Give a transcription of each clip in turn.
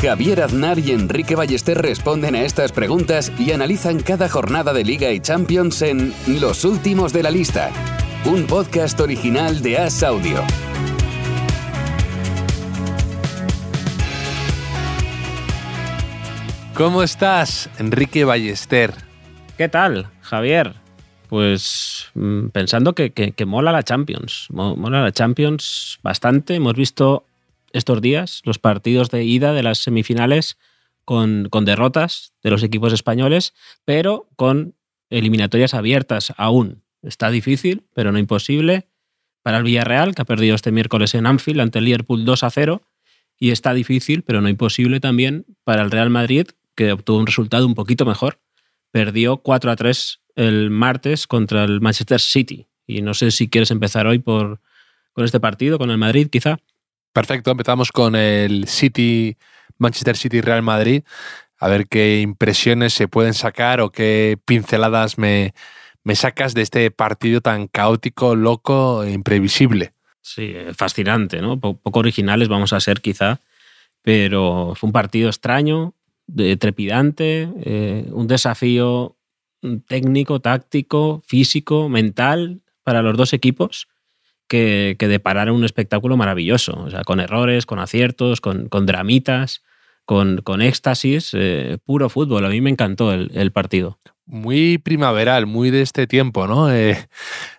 Javier Aznar y Enrique Ballester responden a estas preguntas y analizan cada jornada de Liga y Champions en Los Últimos de la Lista, un podcast original de As Audio. ¿Cómo estás, Enrique Ballester? ¿Qué tal, Javier? Pues mm, pensando que, que- que mola la Champions. Mo- Mola la Champions bastante. Hemos visto estos días los partidos de ida de las semifinales con, con derrotas de los equipos españoles, pero con eliminatorias abiertas aún. Está difícil, pero no imposible. Para el Villarreal, que ha perdido este miércoles en Anfield ante el Liverpool 2 a 0. Y está difícil, pero no imposible también para el Real Madrid, que obtuvo un resultado un poquito mejor perdió 4 a 3 el martes contra el Manchester City. Y no sé si quieres empezar hoy por, con este partido, con el Madrid, quizá. Perfecto, empezamos con el City, Manchester City Real Madrid. A ver qué impresiones se pueden sacar o qué pinceladas me, me sacas de este partido tan caótico, loco e imprevisible. Sí, eh, fascinante, ¿no? Po- poco originales vamos a ser, quizá. Pero fue un partido extraño, trepidante, eh, un desafío técnico, táctico, físico, mental para los dos equipos que, que depararon un espectáculo maravilloso. O sea, con errores, con aciertos, con, con dramitas, con, con éxtasis, eh, puro fútbol. A mí me encantó el, el partido. Muy primaveral, muy de este tiempo, ¿no? Eh,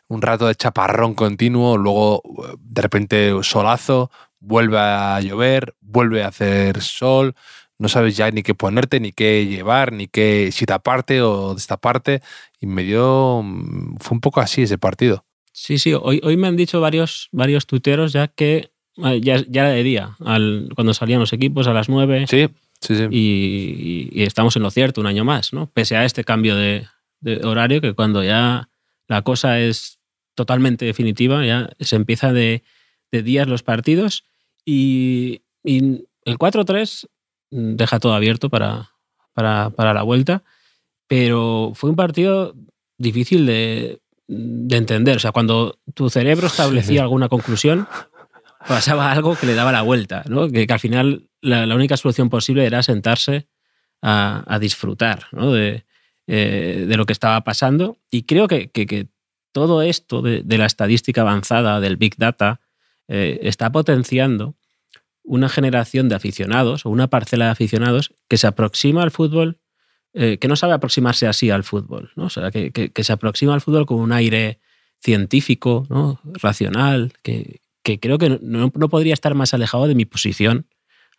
un rato de chaparrón continuo, luego eh, de repente solazo, vuelve a llover, vuelve a hacer sol, no sabes ya ni qué ponerte, ni qué llevar, ni qué si taparte o destaparte. Y me dio. mm, Fue un poco así ese partido. Sí, sí, hoy, hoy me han dicho varios, varios tuiteros ya que eh, ya, ya era de día, al, cuando salían los equipos a las 9 Sí, sí, sí. y, y- y estamos en lo cierto un año más, ¿no? Pese a este cambio de, de horario, que cuando ya la cosa es totalmente definitiva, ya se empieza de, de días los partidos y, y el 4-3 deja todo abierto para, para, para la vuelta, pero fue un partido difícil de, de entender. O sea, cuando tu cerebro establecía alguna conclusión, pasaba algo que le daba la vuelta, ¿no? Que, que al final la, la única solución posible era sentarse a, a disfrutar ¿no? de, eh, de lo que estaba pasando. Y creo que, que- que todo esto de, de la estadística avanzada, del Big Data, eh, está potenciando una generación de aficionados o una parcela de aficionados que se aproxima al fútbol, eh, que no sabe aproximarse así al fútbol, ¿no? O sea, que, que- se aproxima al fútbol con un aire científico, ¿no? racional, que, que creo que no, no podría estar más alejado de mi posición,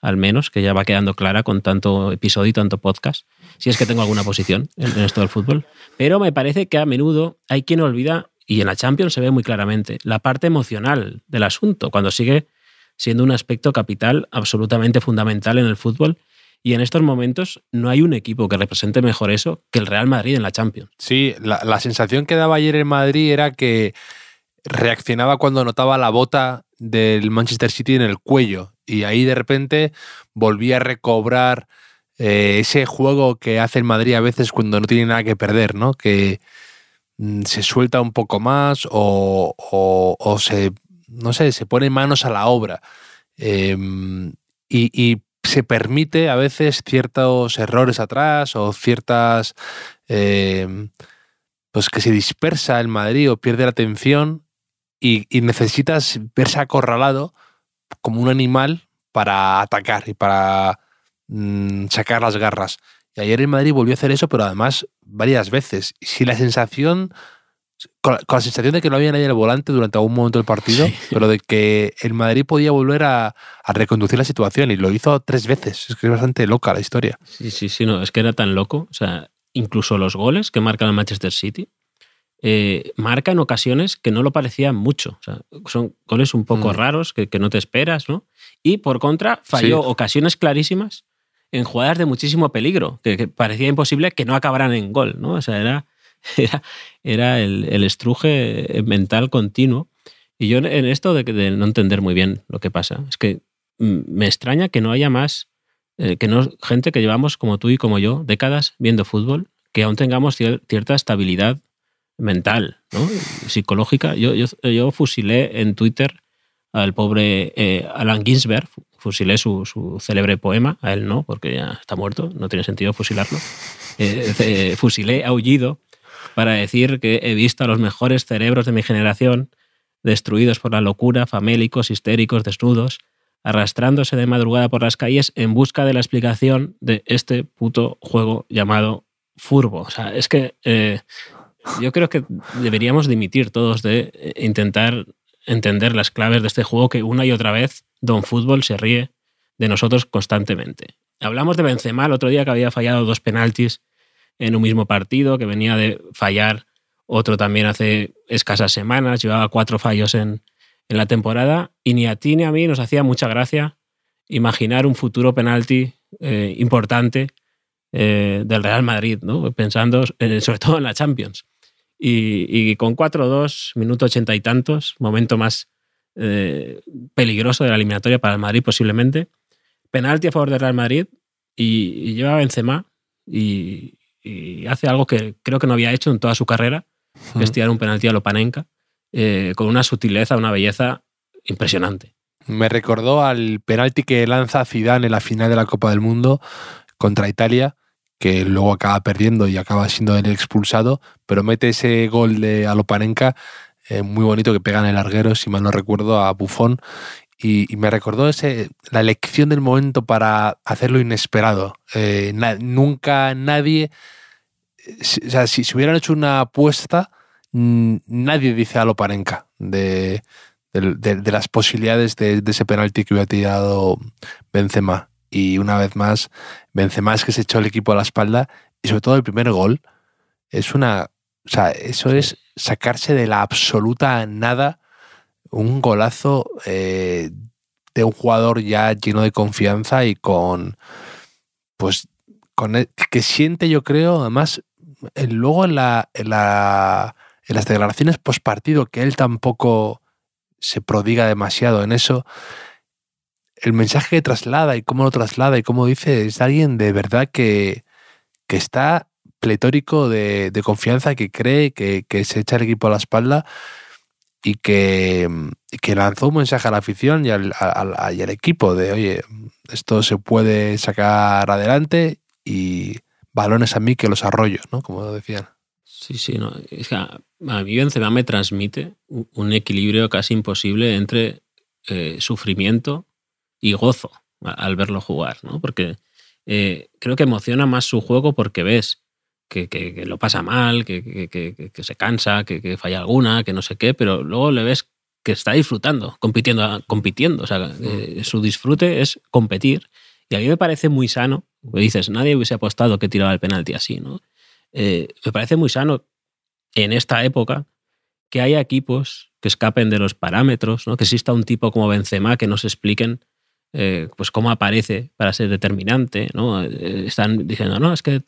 al menos, que ya va quedando clara con tanto episodio y tanto podcast, si es que tengo alguna posición en, en esto del fútbol. Pero me parece que a menudo hay quien olvida, y en la Champions se ve muy claramente, la parte emocional del asunto, cuando sigue siendo un aspecto capital absolutamente fundamental en el fútbol. Y en estos momentos no hay un equipo que represente mejor eso que el Real Madrid en la Champions. Sí, la, la sensación que daba ayer en Madrid era que reaccionaba cuando notaba la bota del Manchester City en el cuello y ahí de repente volvía a recobrar eh, ese juego que hace el Madrid a veces cuando no tiene nada que perder, ¿no? Que mm, se suelta un poco más o, o- se, no sé, se pone manos a la obra Em, y se permite a veces ciertos errores atrás o ciertas em, pues que se dispersa el Madrid o pierde la atención y, necesitas verse acorralado como un animal para atacar y para mm, sacar las garras. Y ayer el Madrid volvió a hacer eso, pero además varias veces. Si la sensación, con la, con la sensación de que no había nadie al volante durante algún momento del partido, Sí. pero de que el Madrid podía volver a, a reconducir la situación y lo hizo tres veces. Es que es bastante loca la historia. Sí, sí, sí, no, es que era tan loco. O sea, incluso los goles que marcan el Manchester City eh, marcan ocasiones que no lo parecían mucho. O sea, son goles un poco Mm. raros que, que no te esperas, ¿no? Y por contra, falló Sí. ocasiones clarísimas en jugadas de muchísimo peligro, que, que parecía imposible que no acabaran en gol, ¿no? O sea, era era, era el, el, estruje mental continuo. Y yo en esto de, de, no entender muy bien lo que pasa, es que me extraña que no haya más, eh, que no gente que llevamos como tú y como yo décadas viendo fútbol, que aún tengamos cierta estabilidad mental, ¿no? psicológica. Yo, yo, yo, fusilé en Twitter al pobre eh, Alan Ginsberg, fusilé su, su, célebre poema, a él no, porque ya está muerto, no tiene sentido fusilarlo. Eh, eh, fusilé Aullido para decir que he visto a los mejores cerebros de mi generación destruidos por la locura, famélicos, histéricos, desnudos, arrastrándose de madrugada por las calles en busca de la explicación de este puto juego llamado Furbo. O sea, es que eh, yo creo que deberíamos dimitir todos de eh, intentar entender las claves de este juego que una y otra vez Don Fútbol se ríe de nosotros constantemente. Hablamos de Benzema el otro día que había fallado dos penaltis en un mismo partido, que venía de fallar otro también hace escasas semanas, llevaba cuatro fallos en, en la temporada y ni a ti ni a mí nos hacía mucha gracia imaginar un futuro penalti eh, importante eh, del Real Madrid, ¿no? pensando sobre todo en la Champions. Y, y con 4-2, minuto ochenta y tantos, momento más eh, peligroso de la eliminatoria para el Madrid posiblemente, penalti a favor del Real Madrid y, y lleva Benzema y, y, hace algo que creo que no había hecho en toda su carrera, que es tirar un penalti a Lopanenka, eh, con una sutileza, una belleza impresionante. Me recordó al penalti que lanza Zidane en la final de la Copa del Mundo contra Italia, que luego acaba perdiendo y acaba siendo el expulsado, pero mete ese gol de Alopanenka eh, muy bonito que pega en el larguero, si mal no recuerdo, a Bufón. Y, y, me recordó ese, la elección del momento para hacerlo inesperado. Eh, na, nunca nadie, si, o sea, si se hubieran hecho una apuesta, nadie dice a Loparenka de, de, de, de, las posibilidades de, de ese penalti que hubiera tirado Benzema y una vez más, Benzema es que se echó el equipo a la espalda y sobre todo el primer gol es una, o sea, eso es sacarse de la absoluta nada un golazo eh, de un jugador ya lleno de confianza y con, pues, con el, que siente, yo creo, además, luego en, la, en, la, en las declaraciones post partido, que él tampoco se prodiga demasiado en eso, el mensaje que traslada y cómo lo traslada y cómo dice es alguien de verdad que, que está pletórico de, de, confianza, que cree que, que, se echa el equipo a la espalda y que, que lanzó un mensaje a la afición y al, al, equipo de, oye, esto se puede sacar adelante y balones a mí que los arroyo, ¿no? Como decían. Sí, sí, no. Es que a mí Benzema me transmite un equilibrio casi imposible entre eh, sufrimiento y gozo al verlo jugar, ¿no? Porque eh, creo que emociona más su juego porque ves que, que, que lo pasa mal, que, que se cansa, que, falla alguna, que no sé qué, pero luego le ves que está disfrutando, compitiendo, compitiendo. O sea, eh, su disfrute es competir. Y a mí me parece muy sano, porque dices, nadie hubiese apostado que tiraba el penalti así, ¿no? Eh, me parece muy sano en esta época que haya equipos que escapen de los parámetros, ¿no? que exista un tipo como Benzema que nos expliquen eh, pues cómo aparece para ser determinante, ¿no? Eh, están diciendo, no, es que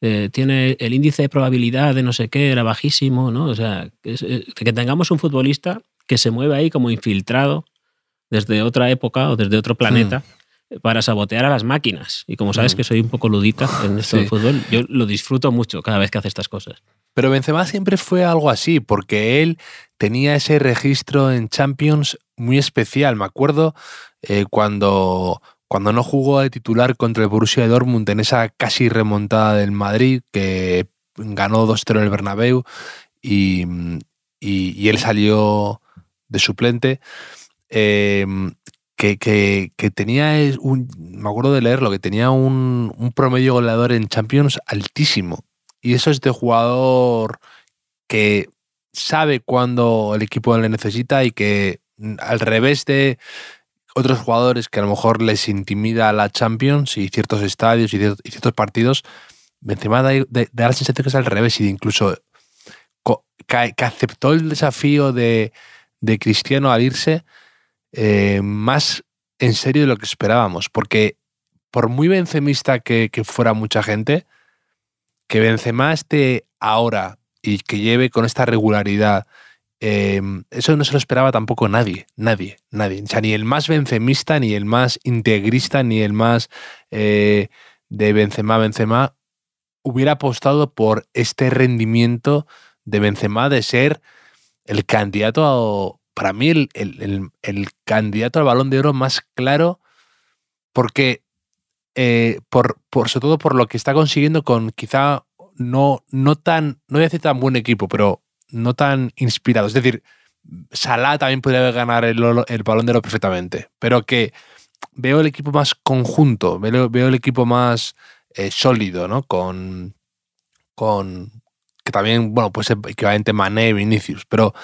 eh, tiene el índice de probabilidad de no sé qué, era bajísimo, ¿no? O sea, que, eh, que tengamos un futbolista que se mueve ahí como infiltrado desde otra época o desde otro planeta. Hmm para sabotear a las máquinas. Y como sabes que soy un poco ludita en esto sí. del fútbol, yo lo disfruto mucho cada vez que hace estas cosas. Pero Benzema siempre fue algo así, porque él tenía ese registro en Champions muy especial. Me acuerdo eh, cuando, cuando no jugó de titular contra el Borussia Dortmund en esa casi remontada del Madrid, que ganó 2-0 el Bernabéu y, y, él salió de suplente. Eh, que, que, tenía un, me acuerdo de leerlo, que tenía un, un, promedio goleador en Champions altísimo. Y eso es de jugador que sabe cuándo el equipo le necesita y que al revés de otros jugadores que a lo mejor les intimida la Champions y ciertos estadios y ciertos, partidos, Benzema da, la sensación que es al revés y de incluso que, que aceptó el desafío de, de Cristiano al irse eh, más en serio de lo que esperábamos, porque por muy benzemista que, que fuera mucha gente, que Benzema esté ahora y que lleve con esta regularidad. Eh, eso no se lo esperaba tampoco nadie, nadie, nadie. O sea, ni el más benzemista, ni el más integrista, ni el más eh, de Benzema, Benzema, hubiera apostado por este rendimiento de Benzema de ser el candidato a, para mí, el, el- el- el candidato al balón de oro más claro, porque eh, por, por, sobre todo por lo que está consiguiendo con quizá no, no tan, no voy a decir tan buen equipo, pero no tan inspirado. Es decir, Salah también podría ganar el, el balón de oro perfectamente, pero que veo el equipo más conjunto, veo, el equipo más eh, sólido, ¿no? Con, con que también, bueno, pues equivalente Mané, Vinicius, pero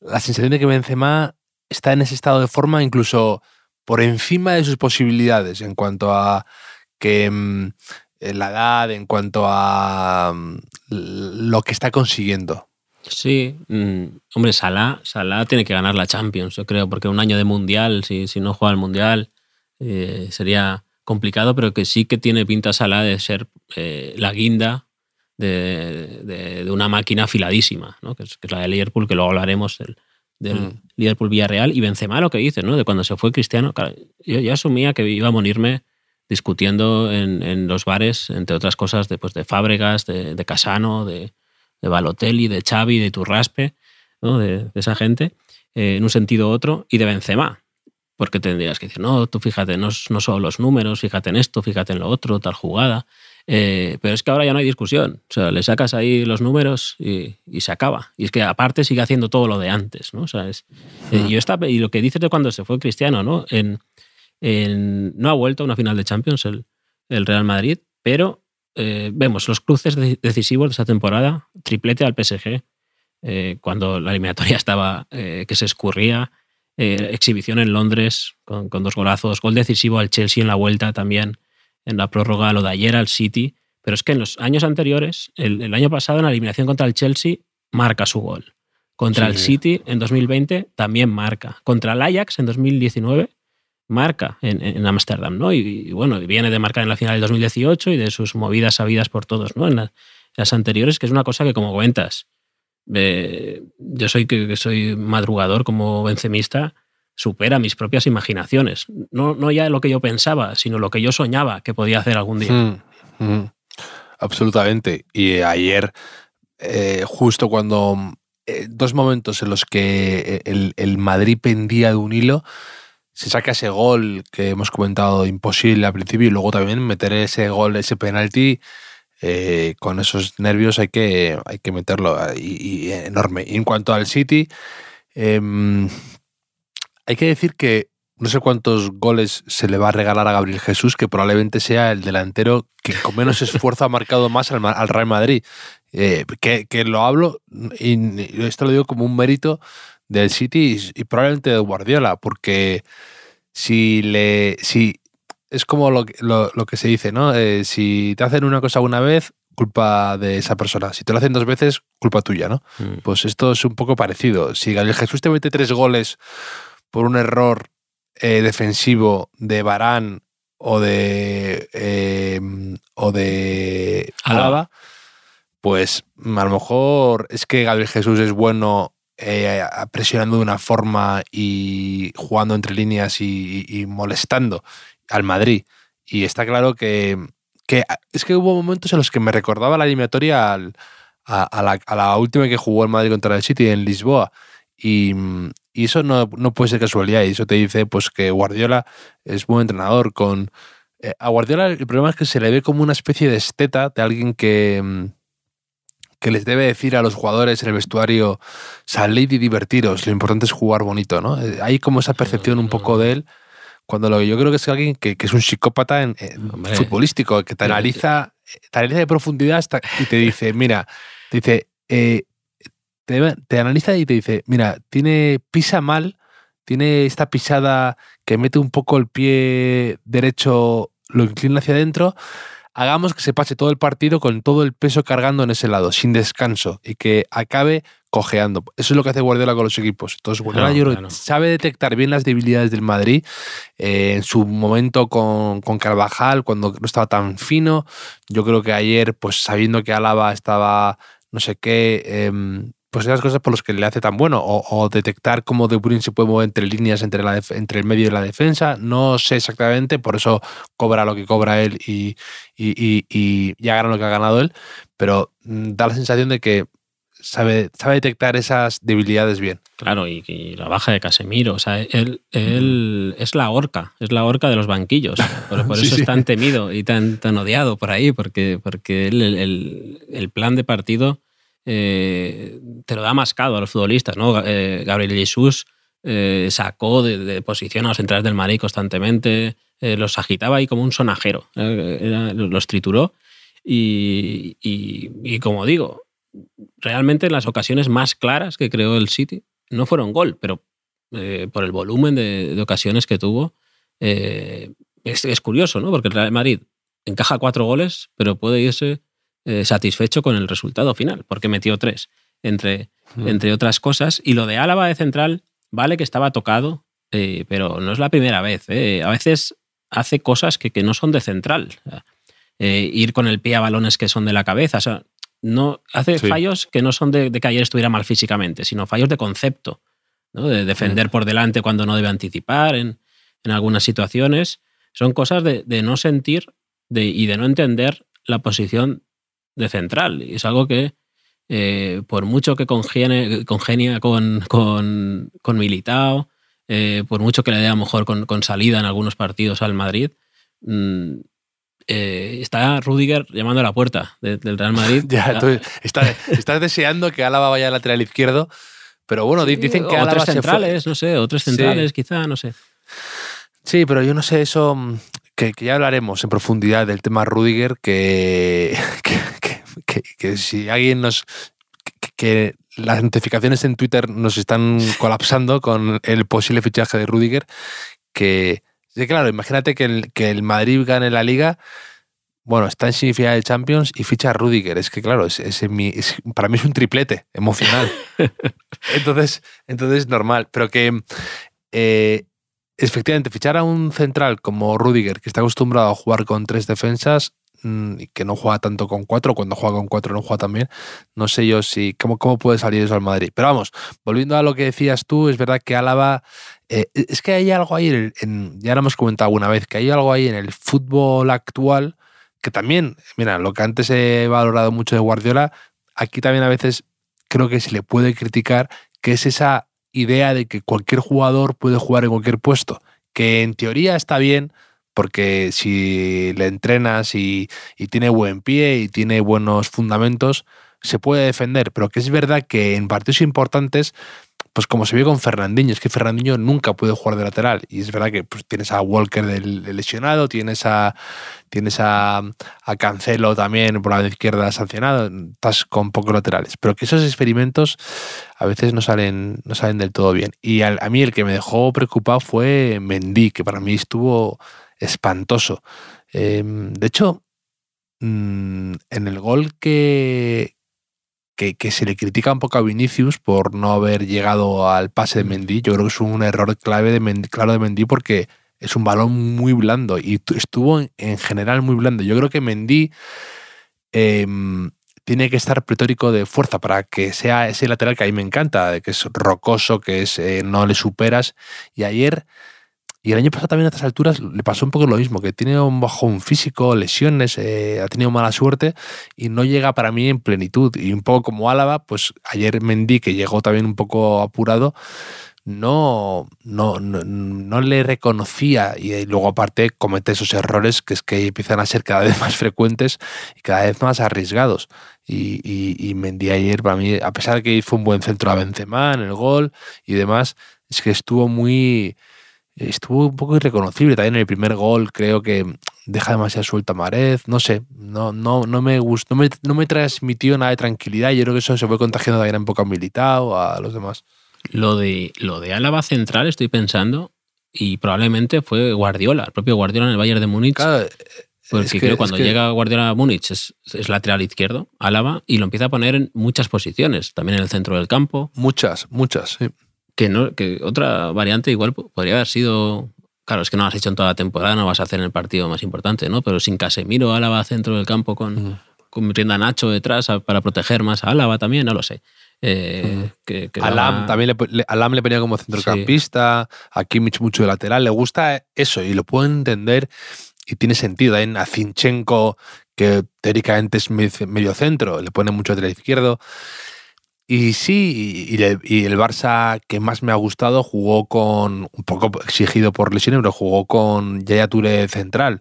la sensación de que Benzema está en ese estado de forma incluso por encima de sus posibilidades en cuanto a que mm, la edad, en cuanto a mm, lo que está consiguiendo. Sí, mm, hombre, Salah, Salah tiene que ganar la Champions, yo creo, porque un año de Mundial, si, si no juega el Mundial, eh, sería complicado, pero que sí que tiene pinta Salah de ser eh, la guinda de, de- de una máquina afiladísima, ¿no? que, es, que es la de Liverpool, que luego hablaremos del, del Mm. Liverpool-Villarreal, y Benzema lo que dice, ¿no? de cuando se fue Cristiano, claro, yo, yo asumía que iba a morirme discutiendo en, en los bares, entre otras cosas, de, pues, de Fábregas, de, de Casano, de, de Balotelli, de Xavi, de Turraspe, ¿no? de, de esa gente, eh, en un sentido u otro, y de Benzema. Porque tendrías que decir, no, tú fíjate, no, no solo los números, fíjate en esto, fíjate en lo otro, tal jugada. Eh, pero es que ahora ya no hay discusión. O sea, le sacas ahí los números y, y se acaba. Y es que aparte sigue haciendo todo lo de antes, ¿no? O sea, es- eh, y, yo estaba- y lo que dices de cuando se fue Cristiano, ¿no? En, en- no ha vuelto a una final de Champions el, el Real Madrid, pero eh, vemos los cruces de- decisivos de esa temporada, triplete al PSG, eh, cuando la eliminatoria estaba eh, que se escurría, exhibición en Londres con, con dos golazos, gol decisivo al Chelsea en la vuelta también, en la prórroga, lo de ayer al City, pero es que en los años anteriores, el, el año pasado en la eliminación contra el Chelsea, marca su gol. Contra Sí, el. City en 2020 también marca. Contra el Ajax en 2019 marca en, Ámsterdam, ¿no? Y, bueno, viene de marcar en la final del 2018 y de sus movidas sabidas por todos, ¿no? En, la- en las anteriores, que es una cosa que, como cuentas, eh, yo soy que, soy madrugador como benzemista, supera mis propias imaginaciones. No, no ya lo que yo pensaba, sino lo que yo soñaba que podía hacer algún día. Mm, mm. Absolutamente. Y ayer, eh, justo cuando eh, dos momentos en los que el, el Madrid pendía de un hilo, se saca ese gol que hemos comentado imposible al principio y luego también meter ese gol, ese penalti. eh, con esos nervios hay que, hay que meterlo y, y enorme. Y en cuanto al City, em, hay que decir que no sé cuántos goles se le va a regalar a Gabriel Jesús, que probablemente sea el delantero que con menos esfuerzo ha marcado más al, Real Madrid. Eh, que, lo hablo, y esto lo digo como un mérito del City y, y probablemente de Guardiola, porque si le. Si, es como lo, que- lo, lo que se dice, ¿no? Eh, si te hacen una cosa una vez, culpa de esa persona. Si te lo hacen dos veces, culpa tuya, ¿no? Mm. Pues esto es un poco parecido. Si Gabriel Jesús te mete tres goles por un error eh, defensivo de Barán o de eh, o de. Álava, pues a lo mejor es que Gabriel Jesús es bueno eh, presionando de una forma y jugando entre líneas y, molestando al Madrid. Y está claro que, que es que hubo momentos en los que me recordaba la eliminatoria a la, a la última que jugó el Madrid contra el City en Lisboa. Y, y eso no, no puede ser casualidad. Y eso te dice pues que Guardiola es buen entrenador. Con, eh, a Guardiola el problema es que se le ve como una especie de esteta de alguien que, mm, que les debe decir a los jugadores en el vestuario, salid y divertiros, lo importante es jugar bonito, ¿no? Eh, Hay como esa percepción un poco de él, cuando lo yo creo que es alguien que, que es un psicópata en, en Hombre. futbolístico, que te analiza, te analiza de profundidad hasta, y te dice, mira, te dice, eh, te, te analiza y te dice, mira, tiene pisa mal, tiene esta pisada que mete un poco el pie derecho, lo inclina hacia adentro, hagamos que se pase todo el partido con todo el peso cargando en ese lado, sin descanso, y que acabe cojeando. Eso es lo que hace Guardiola con los equipos. Entonces, Guardiola Claro, yo claro. sabe detectar bien las debilidades del Madrid. eh, en su momento con, con Carvajal, cuando no estaba tan fino. Yo creo que ayer, pues sabiendo que Álava estaba no sé qué, em, pues esas cosas por las que le hace tan bueno, o, detectar cómo De Bruyne se puede mover entre líneas entre, la entre el medio y la defensa, no sé exactamente, por eso cobra lo que cobra él y, y, y, y ya gana lo que ha ganado él, pero mm, da la sensación de que sabe, sabe detectar esas debilidades bien. Claro, y, la baja de Casemiro, o sea, él, él es la horca, es la horca de los banquillos, por, eso es tan temido y tan, tan odiado por ahí, porque, porque el, el, plan de partido eh, te lo da mascado a los futbolistas, ¿no? Eh, Gabriel Jesús eh, sacó de, posición a los centrales del Madrid constantemente, los agitaba ahí como un sonajero, los trituró. Y, y, y, como digo, realmente las ocasiones más claras que creó el City no fueron gol, pero eh, por el volumen de, ocasiones que tuvo, eh, es, curioso, ¿no? Porque el Real Madrid encaja cuatro goles, pero puede irse eh, satisfecho con el resultado final, porque metió tres, entre, mm. entre otras cosas. Y lo de Álava de central, vale que estaba tocado, pero no es la primera vez. A veces hace cosas que, que, no son de central. ir con el pie a balones que son de la cabeza. O sea, no hace fallos que no son de, que ayer estuviera mal físicamente, sino fallos de concepto, ¿no? de defender mm. por delante cuando no debe anticipar en, algunas situaciones. Son cosas de, no sentir y de no entender la posición de central. Y es algo que, eh, por mucho que congenia, congenia con, con, con Militao, eh, por mucho que le dé a lo mejor con, con, salida en algunos partidos al Madrid, mm, eh, está Rudiger llamando a la puerta del Real Madrid. ya, estás, deseando que Álava vaya al lateral izquierdo, pero bueno, dicen que Álava centrales, no sé, otros centrales quizá, no sé. Sí, pero yo no sé eso, mm, que, ya hablaremos en profundidad del tema Rudiger, que, que, si alguien nos... que las notificaciones en Twitter nos están colapsando con el posible fichaje de Rudiger, que Sí, claro, imagínate que el, que el Madrid gane la liga, bueno, está en semifinal de Champions y ficha a Rudiger. Es que, claro, es, para mí es un triplete emocional. entonces, entonces, normal. Pero que eh, efectivamente, fichar a un central como Rudiger, que está acostumbrado a jugar con tres defensas, que no juega tanto con cuatro, cuando juega con cuatro no juega también, no sé yo si cómo, cómo puede salir eso al Madrid. Pero vamos, volviendo a lo que decías tú, es verdad que Álava eh, es que hay algo ahí, en, ya lo hemos comentado alguna vez, que hay algo ahí en el fútbol actual que también, mira, lo que antes he valorado mucho de Guardiola, aquí también a veces creo que se le puede criticar, que es esa idea de que cualquier jugador puede jugar en cualquier puesto, que en teoría está bien, porque si le entrenas y, tiene buen pie y tiene buenos fundamentos, se puede defender, pero que es verdad que en partidos importantes pues como se vio con Fernandinho, es que Fernandinho nunca puede jugar de lateral. Y es verdad que pues, tienes a Walker del, lesionado, tienes a tienes a, Cancelo también por la izquierda sancionado, estás con pocos laterales. Pero que esos experimentos a veces no salen, no salen del todo bien. Y a mí el que me dejó preocupado fue Mendy, que para mí estuvo espantoso. Em, de hecho, mm, en el gol que, que, se le critica un poco a Vinicius por no haber llegado al pase de mm. Mendy. Yo creo que es un error clave de claro de Mendy porque es un balón muy blando y estuvo en, general muy blando. Yo creo que Mendy em, tiene que estar pretórico de fuerza para que sea ese lateral que a mí me encanta, que es rocoso, que es eh, no le superas. Y ayer y el año pasado también a estas alturas le pasó un poco lo mismo, que tiene un bajón físico, lesiones, eh, ha tenido mala suerte y no llega para mí en plenitud. Y un poco como Álava, pues ayer Mendy, que llegó también un poco apurado, no, no, no, le reconocía y luego aparte comete esos errores que es que empiezan a ser cada vez más frecuentes y cada vez más arriesgados. Y, y, y Mendy ayer, para mí, a pesar de que hizo un buen centro a Benzema en el gol y demás, es que estuvo muy estuvo un poco irreconocible. También en el primer gol creo que deja demasiado suelta Marez. No sé, no, no, no me gustó, no me, no me transmitió nada de tranquilidad. Yo creo que eso se fue contagiando también un poco a Militao, a los demás. Lo de, lo de Álava central, estoy pensando, y probablemente fue Guardiola, el propio Guardiola en el Bayern de Múnich. porque creo que cuando llega Guardiola a Múnich es, es, lateral izquierdo, Álava, y lo empieza a poner en muchas posiciones, también en el centro del campo. Muchas, muchas, sí que, no, que otra variante igual podría haber sido. Claro, es que no lo has hecho en toda la temporada, no vas a hacer en el partido más importante, ¿no? Pero sin Casemiro, Álava centro del campo con, metiendo a Nacho detrás a- para proteger más a Álava también, no lo sé. Eh, que, que Alam también le, le- Alam le ponía como centrocampista, a Kimmich mucho de lateral. Le gusta eso y lo puedo entender y tiene sentido. En a Zinchenko, que teóricamente es me- medio centro, le pone mucho lateral izquierdo. Y sí, y, y le- y el Barça que más me ha gustado jugó con, un poco exigido por lesiones, pero jugó con Yaya Touré central.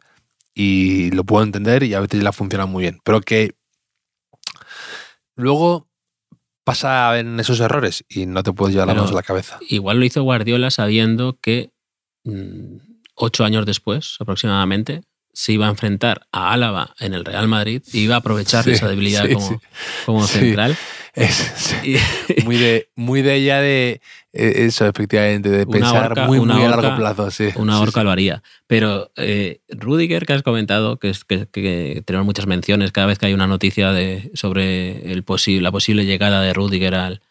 Y lo puedo entender y a veces le ha funcionado muy bien. Pero que luego pasa en esos errores y no te puedes llevar las Pero- manos a la cabeza. Igual lo hizo Guardiola sabiendo que mm, ocho años después, aproximadamente, se iba a enfrentar a Álava en el Real Madrid y iba a aprovechar Sí, esa debilidad sí, como, sí. como central. Es, sí, Y- muy de muy de ella de eh, eso, efectivamente, de pensar horca- muy, muy a horca- largo plazo. Sí, Una sí. lo haría. Pero eh, Rudiger, que has comentado, que, es, que, que tenemos muchas menciones cada vez que hay una noticia de, sobre el posi- la posible llegada de Rudiger al,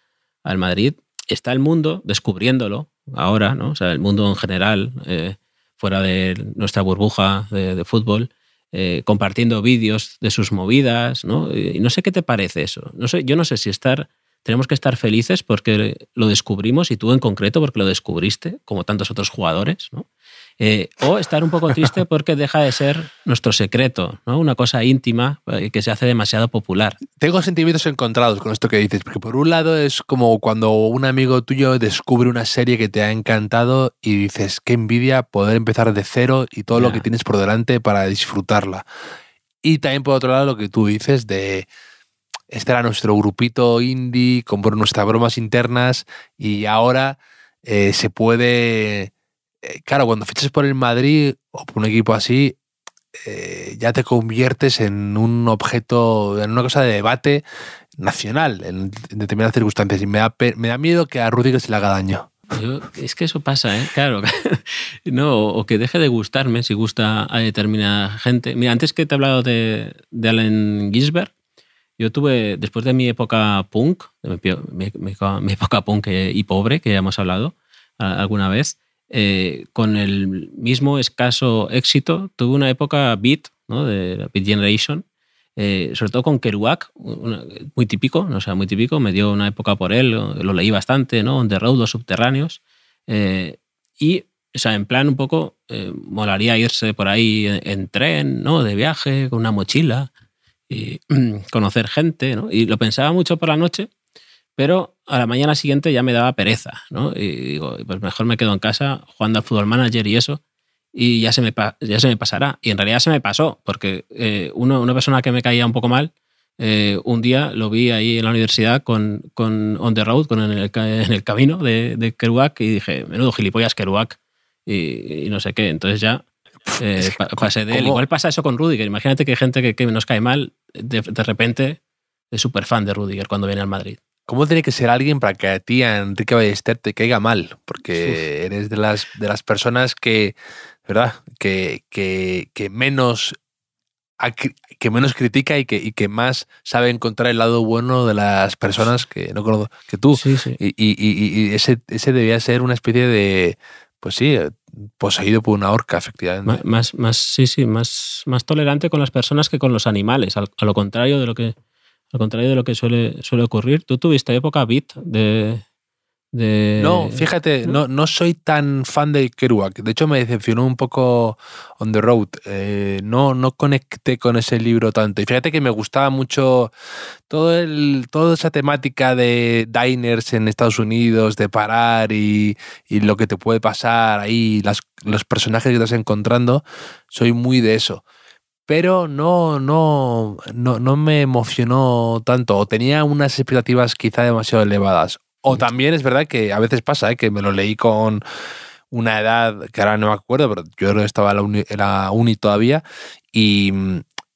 al Madrid, está el mundo descubriéndolo ahora, ¿no? O sea, el mundo en general, eh, fuera de nuestra burbuja de, fútbol, eh, compartiendo vídeos de sus movidas, ¿no? Y no sé qué te parece eso. No sé, yo no sé si estar tenemos que estar felices porque lo descubrimos y tú en concreto porque lo descubriste, como tantos otros jugadores, ¿no? Eh, o estar un poco triste porque deja de ser nuestro secreto, ¿no? Una cosa íntima eh, que se hace demasiado popular. Tengo sentimientos encontrados con esto que dices, porque por un lado es como cuando un amigo tuyo descubre una serie que te ha encantado y dices, qué envidia poder empezar de cero y todo lo que tienes por delante para disfrutarla. Y también por otro lado lo que tú dices de, este era nuestro grupito indie con nuestras bromas internas y ahora eh, se puede... eh, claro, cuando fichas por el Madrid o por un equipo así, eh, ya te conviertes en un objeto, en una cosa de debate nacional en, en determinadas circunstancias. Y me da, me da miedo que a Rudiger se le haga daño. Yo- es que eso pasa, ¿eh? Claro. no, o que deje de gustarme si gusta a determinada gente. Mira, antes que te he hablado de, de Allen Ginsberg, yo tuve, después de mi época punk, mi, mi- mi- época punk eh, y pobre, que ya hemos hablado alguna vez, eh, con el mismo escaso éxito, tuve una época beat, ¿no? de la Beat Generation, eh, sobre todo con Kerouac, una- muy típico, no sea, muy típico, me dio una época por él, lo, lo leí bastante, ¿no? On the Road, los subterráneos, eh, y, o sea, en plan un poco, eh, molaría irse por ahí en, en tren, ¿no? De viaje, con una mochila, y conocer gente, ¿no? Y lo pensaba mucho por la noche, pero a la mañana siguiente ya me daba pereza, ¿no? Y digo, pues mejor me quedo en casa jugando al fútbol manager y eso, y ya se me, ya se me pasará. Y en realidad se me pasó, porque eh, uno, una persona que me caía un poco mal, eh, un día lo vi ahí en la universidad con, con On the Road, con en el, en el camino de, de Kerouac, y dije, menudo gilipollas Kerouac, y, y no sé qué. Entonces ya eh, pa- pasé de él. ¿Cómo? Igual pasa eso con Rudiger. Imagínate que hay gente que, que nos cae mal, de, de repente es súper fan de Rudiger cuando viene al Madrid. ¿Cómo tiene que ser alguien para que a ti, a Enrique Ballester, te caiga mal? Porque eres de las, de las personas que, ¿verdad? Que, que, que menos que menos critica y que, y que más sabe encontrar el lado bueno de las personas que no conozco que tú. Sí, sí. Y, y- y- y ese, ese debía ser una especie de, pues sí, poseído por una horca, efectivamente. Más, más, sí, sí, más, más tolerante con las personas que con los animales, al- a lo contrario de lo que, al contrario de lo que suele, suele ocurrir. Tú tuviste época beat de. de No, fíjate, no, no soy tan fan de Kerouac. De hecho, me decepcionó un poco On the Road. Eh, no, no conecté con ese libro tanto. Y fíjate que me gustaba mucho todo el, toda esa temática de diners en Estados Unidos, de parar y, y lo que te puede pasar ahí, las, los personajes que estás encontrando. Soy muy de eso. Pero no, no, no, no me emocionó tanto. O tenía unas expectativas quizá demasiado elevadas. O también es verdad que a veces pasa, ¿eh? que me lo leí con una edad que ahora no me acuerdo, pero yo creo que estaba en la uni, en la uni todavía y,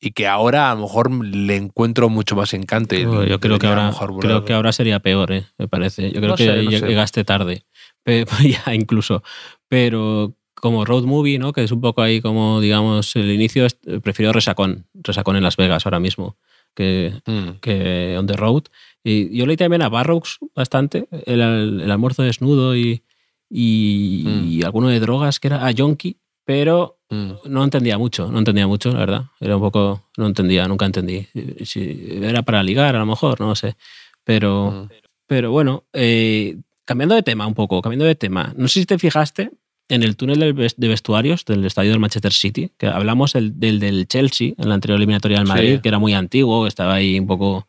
y que ahora a lo mejor le encuentro mucho más encanto. y yo, yo creo que ahora mejor creo que ahora sería peor, eh, me parece. Yo creo No que sé, no lleg- sé. llegaste tarde. Pe- ya incluso. Pero como road movie, ¿no? Que es un poco ahí como, digamos, el inicio, prefiero Resacón, Resacón en Las Vegas ahora mismo, que, Mm. que On the Road. Y yo leí también a Barrocks bastante, el, el almuerzo desnudo y, y, Mm. y alguno de drogas, que era a Yonki, pero Mm. no entendía mucho, no entendía mucho, la verdad. Era un poco, no entendía, nunca entendí. Si era para ligar, a lo mejor, no sé. Pero, Mm. pero bueno, eh, cambiando de tema un poco, cambiando de tema. No sé si te fijaste en el túnel de vestuarios del estadio del Manchester City, que hablamos el- del, del Chelsea en la anterior eliminatoria del Sí. Madrid, que era muy antiguo, estaba ahí un poco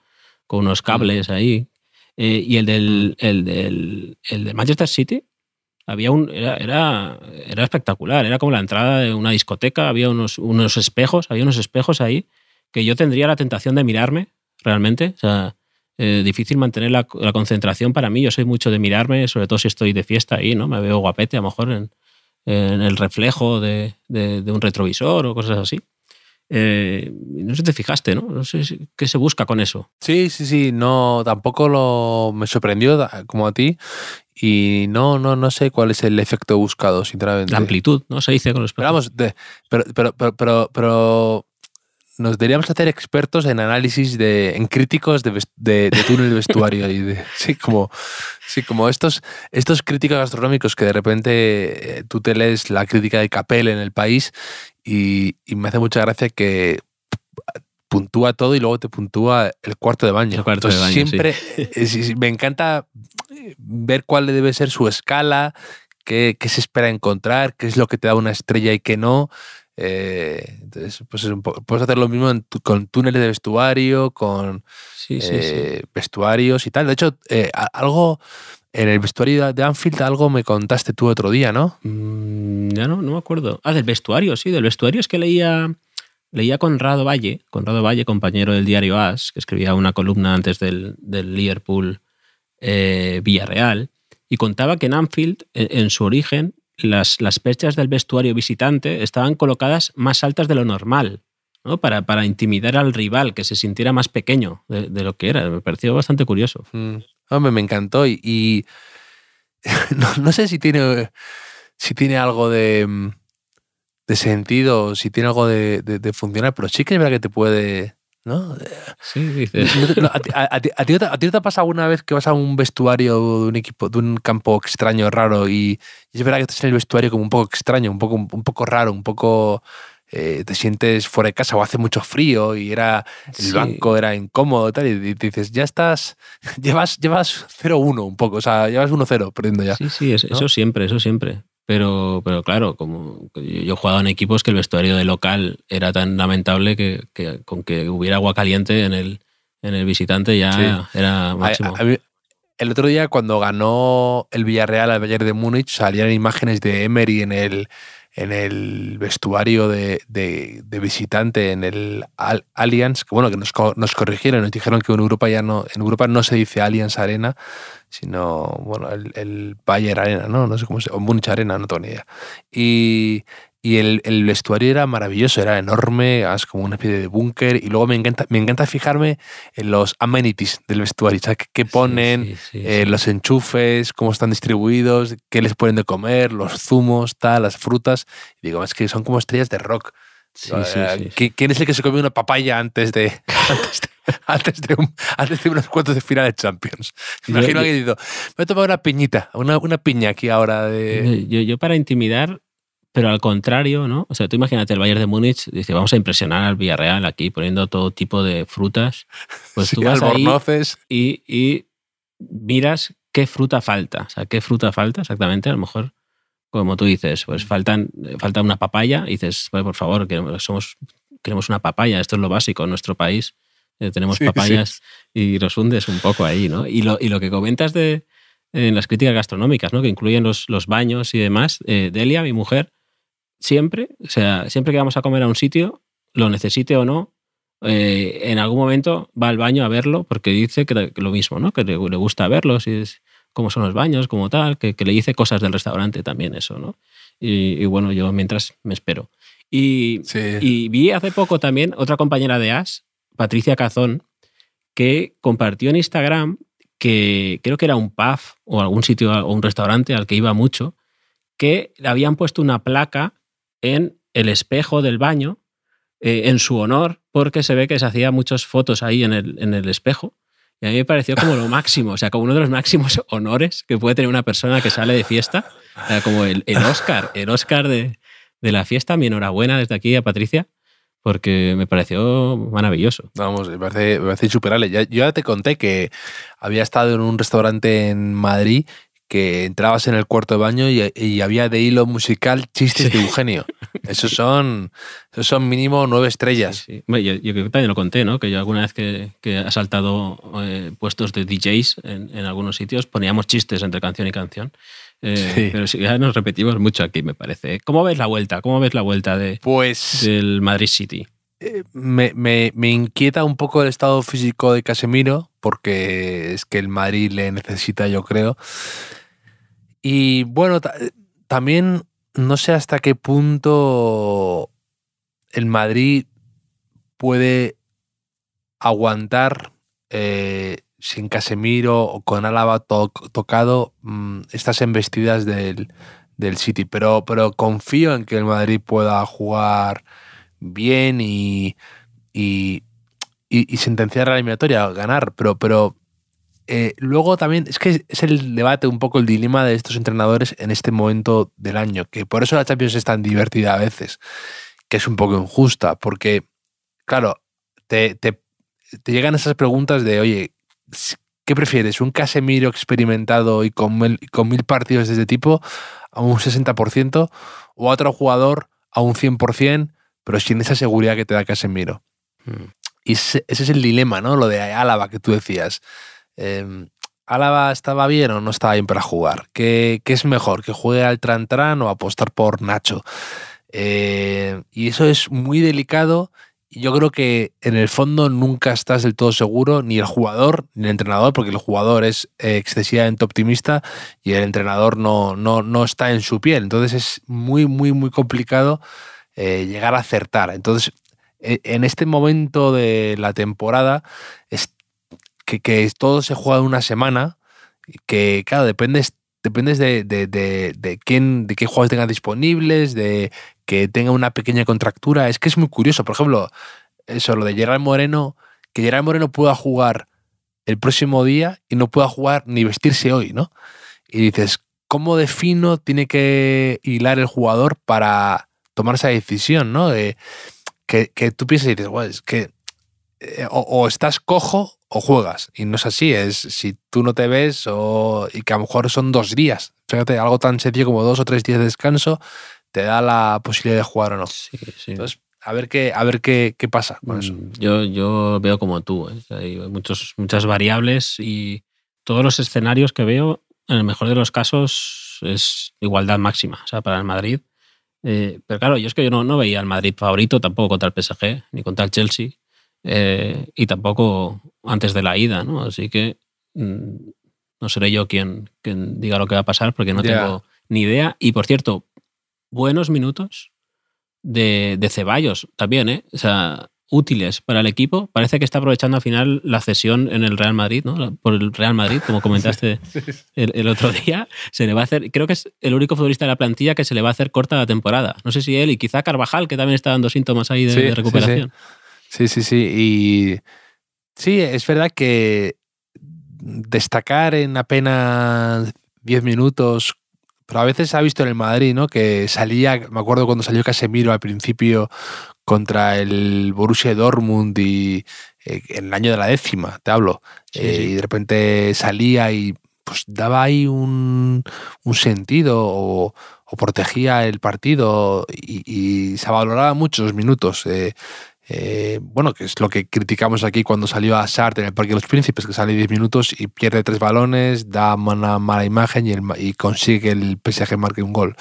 con unos cables ahí. Eh, y el del, el, del, el del Manchester City había un, era, era, era espectacular, era como la entrada de una discoteca, había unos, unos espejos, había unos espejos ahí que yo tendría la tentación de mirarme, realmente. O sea, eh, difícil mantener la, la concentración para mí. Yo soy mucho de mirarme, sobre todo si estoy de fiesta ahí, ¿no? Me veo guapete, a lo mejor en, en el reflejo de, de- de un retrovisor o cosas así. Eh, no sé si te fijaste, ¿no? No sé si- qué se busca con eso. Sí, sí, sí, no, tampoco lo me sorprendió como a ti y no, no, no sé cuál es el efecto buscado, sinceramente. La amplitud, ¿no? Se dice con los Pero vamos, de- pero, pero, pero, pero, pero nos deberíamos hacer expertos en análisis de, en críticos de, de, de túnel de vestuario y de, sí, como, sí, como estos, estos críticos gastronómicos que de repente eh, tú te lees la crítica de Capel en el país y, y me hace mucha gracia que puntúa todo y luego te puntúa el cuarto de baño. El cuarto de baño, siempre me encanta ver cuál debe ser su escala, qué, qué se espera encontrar, qué es lo que te da una estrella y qué no. Eh, entonces, pues es un po- puedes hacer lo mismo en tu- con túneles de vestuario, con Sí, sí, sí. eh, vestuarios y tal. De hecho, eh, algo en el vestuario de Anfield, algo me contaste tú otro día, ¿no? Mm, ya no, no me acuerdo. Ah, del vestuario, sí, del vestuario es que leía, leía Conrado Valle, Conrado Valle, compañero del diario As, que escribía una columna antes del, del Liverpool Villarreal, y contaba que en Anfield, en, en su origen, las, las del vestuario visitante estaban colocadas más altas de lo normal, ¿no? para, para intimidar al rival, que se sintiera más pequeño de, lo que era. Me pareció bastante curioso. Mm. Hombre, me encantó y, y no, no sé si tiene, si tiene algo de, mm, de sentido, si tiene algo de, de- de funcionar, pero sí que es verdad que te puede... ¿no? Sí, dices. No a, ti- a- a ti- a ti no te, ha pasado alguna vez que vas a un vestuario de un equipo, de un campo extraño, raro, y, y es verdad que estás en el vestuario como un poco extraño, un poco, un poco raro, un poco eh, te sientes fuera de casa o hace mucho frío y era el Sí. banco era incómodo y tal, y te dices, ya estás, llevas, llevas 0-1 un poco, o sea, llevas 1-0 perdiendo ya. Sí, sí, es- ¿no? eso siempre, eso siempre. Pero, pero claro, como yo he jugado en equipos que el vestuario de local era tan lamentable que, que con que hubiera agua caliente en el, en el visitante ya Sí. era máximo. a- a el otro día, cuando ganó el Villarreal al Bayern de Múnich, salían imágenes de Emery en el, en el vestuario de, de- visitante en el Al- Allianz, que bueno, que nos, nos corrigieron, nos dijeron que en Europa ya no, en Europa no se dice Allianz Arena, sino bueno, el, el Bayern Arena, ¿no? No sé cómo se o Múnich Arena, no tengo. Y, y el, el vestuario era maravilloso, era enorme, es como una especie de búnker. Y luego me encanta, me encanta fijarme en los amenities del vestuario, ¿sabes? ¿Qué, ponen? Sí, sí, sí, eh, sí. los enchufes, cómo están distribuidos, qué les ponen de comer, los zumos, tal, las frutas. Y digo, es que son como estrellas de rock. Eh, sí, sí. ¿qui- ¿Quién es el que se come una papaya antes de, antes de, antes de, un- antes de unos cuantos de final de Champions? Me imagino que digo, me voy a tomar una piñita, una, una piña aquí ahora de... Yo, yo para intimidar, pero al contrario, ¿no? O sea, tú imagínate el Bayern de Múnich, dice, vamos a impresionar al Villarreal aquí poniendo todo tipo de frutas. Pues sí, tú vas ahí y, y miras qué fruta falta. O sea, qué fruta falta exactamente. A lo mejor, como tú dices, pues faltan, falta una papaya. Y dices, "Pues, por favor, queremos, somos, queremos una papaya. Esto es lo básico en nuestro país. Eh, tenemos Sí, papayas y los hundes un poco ahí, ¿no? Y lo, y lo que comentas de en las críticas gastronómicas, ¿no? Que incluyen los, los baños y demás. eh, Delia, mi mujer, siempre, o sea, siempre que vamos a comer a un sitio, lo necesite o no, eh, en algún momento va al baño a verlo porque dice que, lo mismo, ¿no? Que le, le gusta verlos y es cómo son los baños, como tal, que, que le dice cosas del restaurante también eso, ¿no? Y, y bueno, yo mientras me espero. Y, Sí. y vi hace poco también otra compañera de AS, Patricia Cazón, que compartió en Instagram que creo que era un pub o algún sitio o un restaurante al que iba mucho, que le habían puesto una placa en el espejo del baño eh, en su honor, porque se ve que se hacía muchas fotos ahí en el, en el espejo. Y a mí me pareció como lo máximo, o sea, como uno de los máximos honores que puede tener una persona que sale de fiesta, o sea, como el, el Oscar, el Oscar de, de la fiesta. Mi enhorabuena desde aquí a Patricia, porque me pareció maravilloso. Vamos, me parece, me parece insuperable. Ya- yo ya te conté que había estado en un restaurante en Madrid que entrabas en el cuarto de baño y, y había de hilo musical chistes de Eugenio. Esos son, esos son mínimo nueve estrellas. Sí, sí. Bueno, Yo, también lo conté, ¿no? Que yo alguna vez que, que he saltado eh, puestos de DJs en, en algunos sitios poníamos chistes entre canción y canción. Eh. Pero ya nos repetimos mucho aquí, me parece. ¿Cómo ves la vuelta? ¿Cómo ves la vuelta de, Pues del Madrid City? eh, me, me- me inquieta un poco el estado físico de Casemiro, porque es que el Madrid le necesita, yo creo. Y bueno, ta- también no sé hasta qué punto el Madrid puede aguantar eh, sin Casemiro o con Álava to- tocado mm, estas embestidas del, del City. Pero, pero confío en que el Madrid pueda jugar bien y, y, y- y sentenciar la eliminatoria, ganar. Pero, pero eh, luego también es que es el debate, un poco el dilema de estos entrenadores en este momento del año, que por eso la Champions es tan divertida a veces, que es un poco injusta, porque, claro, te, te- te llegan esas preguntas de, oye, ¿qué prefieres? ¿Un Casemiro experimentado y con mil, con mil partidos de este tipo a un 60% o a otro jugador a un 100%, pero sin esa seguridad que te da Casemiro? Mm. Y ese, ese es el dilema, ¿no? Lo de Álava que tú decías. Eh, ¿Álava estaba bien o no estaba bien para jugar? ¿Qué, es mejor? ¿Que juegue al Tran o apostar por Nacho? Eh, y eso es muy delicado. Y yo creo que en el fondo nunca estás del todo seguro, ni el jugador ni el entrenador, porque el jugador es eh, excesivamente optimista y el entrenador no, no, no está en su piel. Entonces es muy, muy, muy complicado eh, llegar a acertar. Entonces, e- en este momento de la temporada, que, todo se juega en una semana, que claro, dependes, dependes de, de, de, de quién, de qué juegos tengas disponibles, de que tenga una pequeña contractura. Es que es muy curioso. Por ejemplo, eso, lo de Gerard Moreno, que Gerard Moreno pueda jugar el próximo día y no pueda jugar ni vestirse hoy, ¿no? Y dices, ¿cómo defino tiene que hilar el jugador para tomar esa decisión, ¿no? De, que, que tú piensas y dices, "Guau, es que eh, o estás cojo o juegas. Y no es así, es si tú no te ves o, y que a lo mejor son dos días. Fíjate, algo tan sencillo como dos o tres días de descanso te da la posibilidad de jugar o no. Sí, sí. Entonces, a ver qué, a ver qué, qué pasa con eso. Mm, Yo, yo veo como tú. ¿eh? Hay muchos, muchas variables y todos los escenarios que veo, en el mejor de los casos, es igualdad máxima. O sea, para el Madrid. Eh, pero claro, yo es que yo no, no veía al Madrid favorito tampoco contra el PSG, ni contra el Chelsea, eh, y tampoco antes de la ida, ¿no? Así que mm, no seré yo quien, quien diga lo que va a pasar porque no Ya. tengo ni idea. Y por cierto, buenos minutos de, de Ceballos también, ¿eh? O sea, útiles para el equipo. Parece que está aprovechando al final la cesión en el Real Madrid, ¿no? Por el Real Madrid, como comentaste el, el otro día. Se le va a hacer, creo que es el único futbolista de la plantilla que se le va a hacer corta la temporada. No sé si él y quizá Carvajal, que también está dando síntomas ahí de, de recuperación. Sí, sí, sí. Y sí, es verdad que destacar en apenas 10 minutos, pero a veces se ha visto en el Madrid, ¿no? Que salía, me acuerdo cuando salió Casemiro al principio contra el Borussia Dortmund y eh, en el año de la décima, te hablo. Sí, Eh, sí. Y de repente salía y pues daba ahí un, un sentido o, o protegía el partido y, y se valoraba mucho los minutos. eh, eh, bueno, que es lo que criticamos aquí cuando salió a Sartre en el Parque de los Príncipes, que sale 10 minutos y pierde tres balones, da una mala imagen y, el consigue que el PSG marque un gol.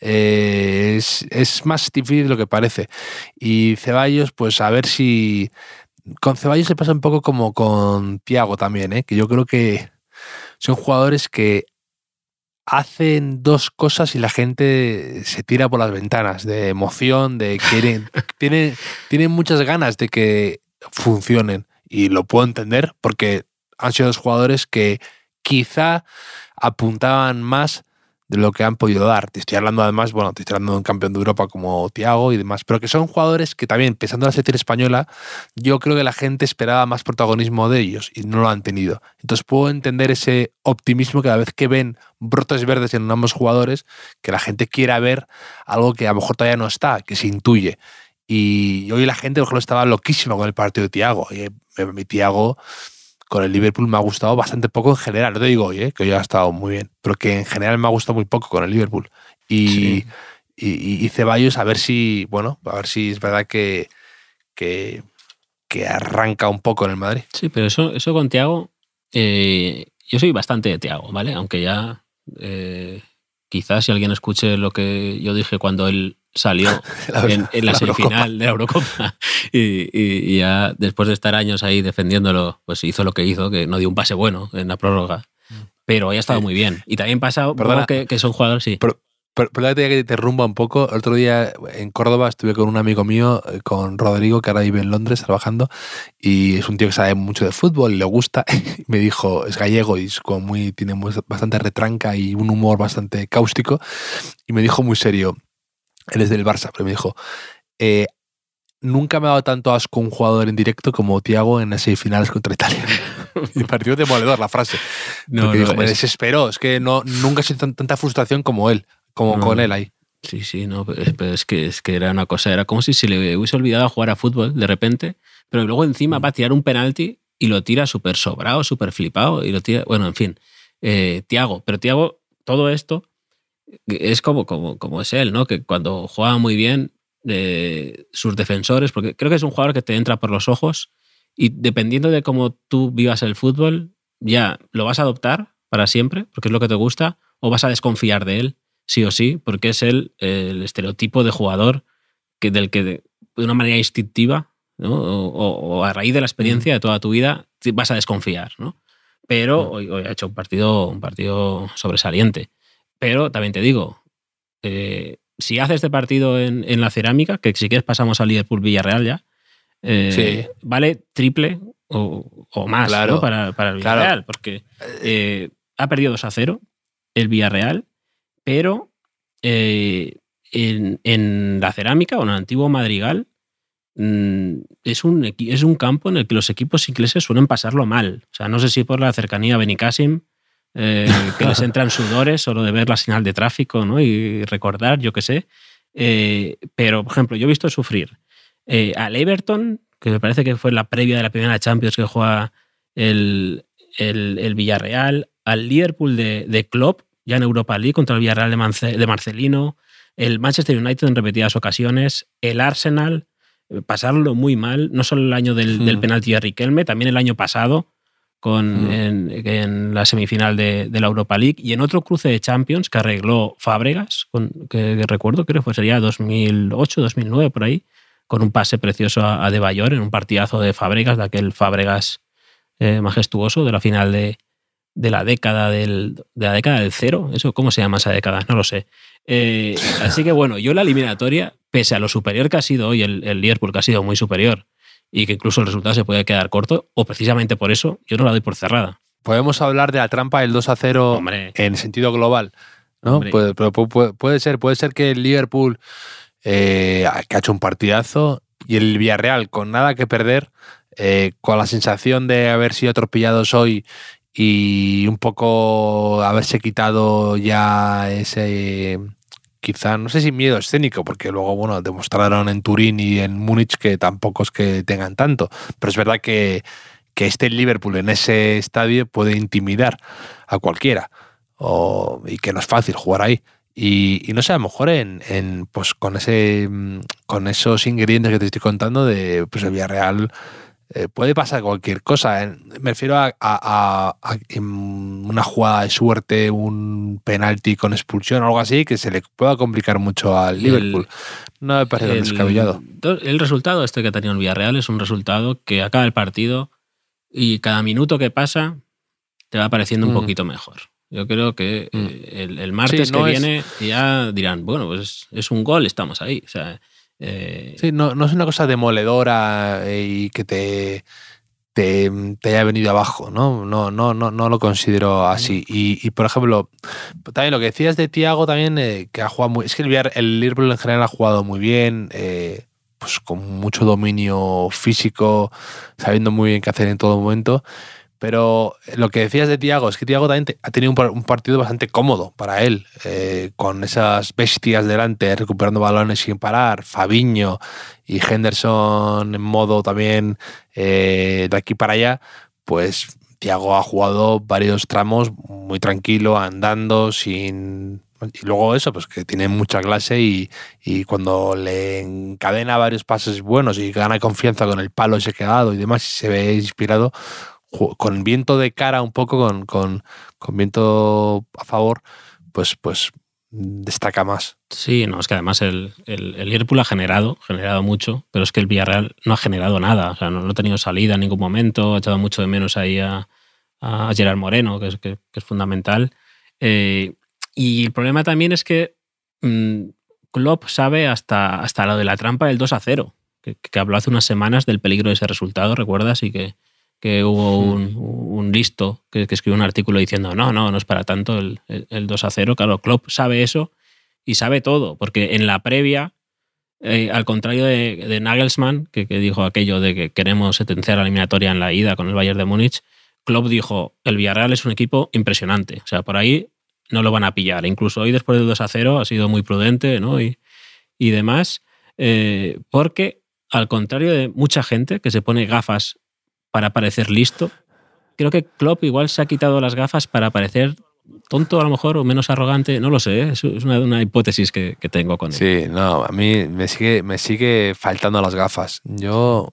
Eh, es, es más difícil de lo que parece. Y Ceballos, pues a ver si... Con Ceballos se pasa un poco como con Tiago también, ¿eh? que yo creo que son jugadores que hacen dos cosas y la gente se tira por las ventanas de emoción, de quieren, tienen, tienen muchas ganas de que funcionen. Y lo puedo entender porque han sido dos jugadores que quizá apuntaban más de lo que han podido dar. Te estoy hablando además, bueno, te estoy hablando de un campeón de Europa como Thiago y demás, pero que son jugadores que también, pensando en la selección española, yo creo que la gente esperaba más protagonismo de ellos y no lo han tenido. Entonces puedo entender ese optimismo cada vez que ven brotes verdes en ambos jugadores, que la gente quiera ver algo que a lo mejor todavía no está, que se intuye. Y hoy la gente, por ejemplo, estaba loquísima con el partido de eh, mi Thiago con el Liverpool me ha gustado bastante poco en general. No te digo hoy, ¿eh? que hoy ha estado muy bien, pero que en general me ha gustado muy poco con el Liverpool. Y, y, Ceballos, a ver si, bueno, a ver si es verdad que, que, arranca un poco en el Madrid. Sí, pero eso, eso con Tiago, eh, yo soy bastante de Tiago, ¿vale? Aunque ya eh, quizás si alguien escuche lo que yo dije cuando él salió en, la, semifinal de la Eurocopa y, ya después de estar años ahí defendiéndolo, pues hizo lo que hizo, que no dio un pase bueno en la prórroga. Pero ha estado muy bien. Y también pasa que, que, son jugadores, sí. Pero, pero, que te rumba un poco. El otro día en Córdoba estuve con un amigo mío, eh, con Rodrigo, que ahora vive en Londres trabajando, y es un tío que sabe mucho de fútbol y le gusta. me dijo, es gallego y es como muy, tiene bastante retranca y un humor bastante cáustico. Y me dijo muy serio, él es del Barça, pero me dijo, eh, nunca me ha dado tanto asco un jugador en directo como Thiago en las semifinales contra Italia. y partió demoledor la frase. No, porque dijo, me desesperó, es que no, nunca he sentido tanta frustración como él, como con él ahí. Sí, sí, no, pero es que, es que era una cosa, era como si se le hubiese olvidado jugar a fútbol de repente, pero luego encima va a tirar un penalti y lo tira súper sobrado, súper flipado, y lo tira, bueno, en fin, eh, Tiago, pero Tiago, todo esto es como, como, como es él, ¿no? Que cuando juega muy bien, de sus defensores, porque creo que es un jugador que te entra por los ojos y dependiendo de cómo tú vivas el fútbol, ya lo vas a adoptar para siempre, porque es lo que te gusta, o vas a desconfiar de él, sí o sí, porque es él el estereotipo de jugador que, del que de, una manera instintiva o, a raíz de la experiencia de toda tu vida vas a desconfiar. ¿no? Pero hoy, ha hecho un partido, un partido sobresaliente. Pero también te digo, eh, si hace este partido en, la cerámica, que si quieres pasamos al Liverpool Villarreal ya, eh, vale triple o, más para, el Villarreal, porque eh, ha perdido 2 a 0 el Villarreal, pero en, la cerámica o en el antiguo Madrigal mm, es un, es un campo en el que los equipos ingleses suelen pasarlo mal. O sea, no sé si por la cercanía a Benicassim eh, que les entran sudores solo de ver la señal de tráfico ¿no? y recordar, yo qué sé. Eh, pero, por ejemplo, yo he visto sufrir eh, al Everton, que me parece que fue la previa de la primera Champions que juega el, el, Villarreal, al Liverpool de, de, Klopp, ya en Europa League, contra el Villarreal de, de Marcelino, el Manchester United en repetidas ocasiones, el Arsenal, pasarlo muy mal, no solo el año del, del hmm. penalti de Riquelme, también el año pasado, con, en, la semifinal de, la Europa League y en otro cruce de Champions que arregló Fábregas, con, que, recuerdo, creo que sería 2008, 2009, por ahí, con un pase precioso a, De Bayor en un partidazo de Fábregas, de aquel Fábregas eh, majestuoso de la final de, de la década del, de la década del cero. ¿Eso cómo se llama esa década? No lo sé. Eh, así que bueno, yo la eliminatoria, pese a lo superior que ha sido hoy el, el Liverpool, que ha sido muy superior, y que incluso el resultado se puede quedar corto, o precisamente por eso yo no la doy por cerrada. Podemos hablar de la trampa del 2 a 0 en sentido global. ¿no? Puede, puede, ser, puede ser que el Liverpool, eh, que ha hecho un partidazo, y el Villarreal, con nada que perder, eh, con la sensación de haber sido atropellados hoy y un poco haberse quitado ya ese quizá, no sé si miedo escénico, porque luego, bueno, demostraron en Turín y en Múnich que tampoco es que tengan tanto, pero es verdad que, que este Liverpool en ese estadio puede intimidar a cualquiera y que no es fácil jugar ahí. Y, no sé, a lo mejor en, en, pues con ese con esos ingredientes que te estoy contando de pues el Villarreal eh, puede pasar cualquier cosa. Me refiero a, una jugada de suerte, un penalti con expulsión o algo así, que se le pueda complicar mucho al Liverpool. no me parece descabellado. El resultado este que ha tenido el Villarreal es un resultado que acaba el partido y cada minuto que pasa te va pareciendo un mm. poquito mejor. Yo creo que mm. eh, el, martes que viene ya dirán, bueno, pues es un gol, estamos ahí. O sea, eh, sí, no, no, es una cosa demoledora eh, y que te, te, te, haya venido abajo, ¿no? No, no, no, no lo considero así. Y, y por ejemplo, también lo que decías de Tiago también, eh, que ha jugado muy. Es que el, el Liverpool en general ha jugado muy bien, eh, pues con mucho dominio físico, sabiendo muy bien qué hacer en todo momento. Pero lo que decías de Tiago es que Tiago también ha tenido un, partido bastante cómodo para él, eh, con esas bestias delante, recuperando balones sin parar, Fabiño y Henderson en modo también eh, de aquí para allá, pues Tiago ha jugado varios tramos muy tranquilo, andando, sin... Y luego eso, pues que tiene mucha clase y, y cuando le encadena varios pases buenos y gana confianza con el palo ese que ha dado y demás, y se ve inspirado, con viento de cara un poco, con, con, con, viento a favor, pues, pues destaca más. Sí, no, es que además el, el, el, Liverpool ha generado, generado mucho, pero es que el Villarreal no ha generado nada, o sea, no, no ha tenido salida en ningún momento, ha echado mucho de menos ahí a, a Gerard Moreno, que es, fundamental. Eh, y el problema también es que mmm, Klopp sabe hasta, hasta lo de la trampa del 2 a 0, que, que habló hace unas semanas del peligro de ese resultado, ¿recuerdas? Y que, que hubo un, un listo que, que, escribió un artículo diciendo, no, no, no es para tanto el, el, el, 2 a 0. Claro, Klopp sabe eso y sabe todo, porque en la previa, eh, al contrario de, de Nagelsmann, que, que, dijo aquello de que queremos sentenciar la eliminatoria en la ida con el Bayern de Múnich, Klopp dijo, el Villarreal es un equipo impresionante, o sea, por ahí no lo van a pillar. Incluso hoy, después del 2 a 0, ha sido muy prudente ¿no? y, y demás, eh, porque al contrario de mucha gente que se pone gafas para parecer listo. Creo que Klopp igual se ha quitado las gafas para parecer tonto a lo mejor o menos arrogante, no lo sé, ¿eh? es una, hipótesis que, tengo con él. Sí, no, a mí me sigue, me sigue faltando las gafas. Yo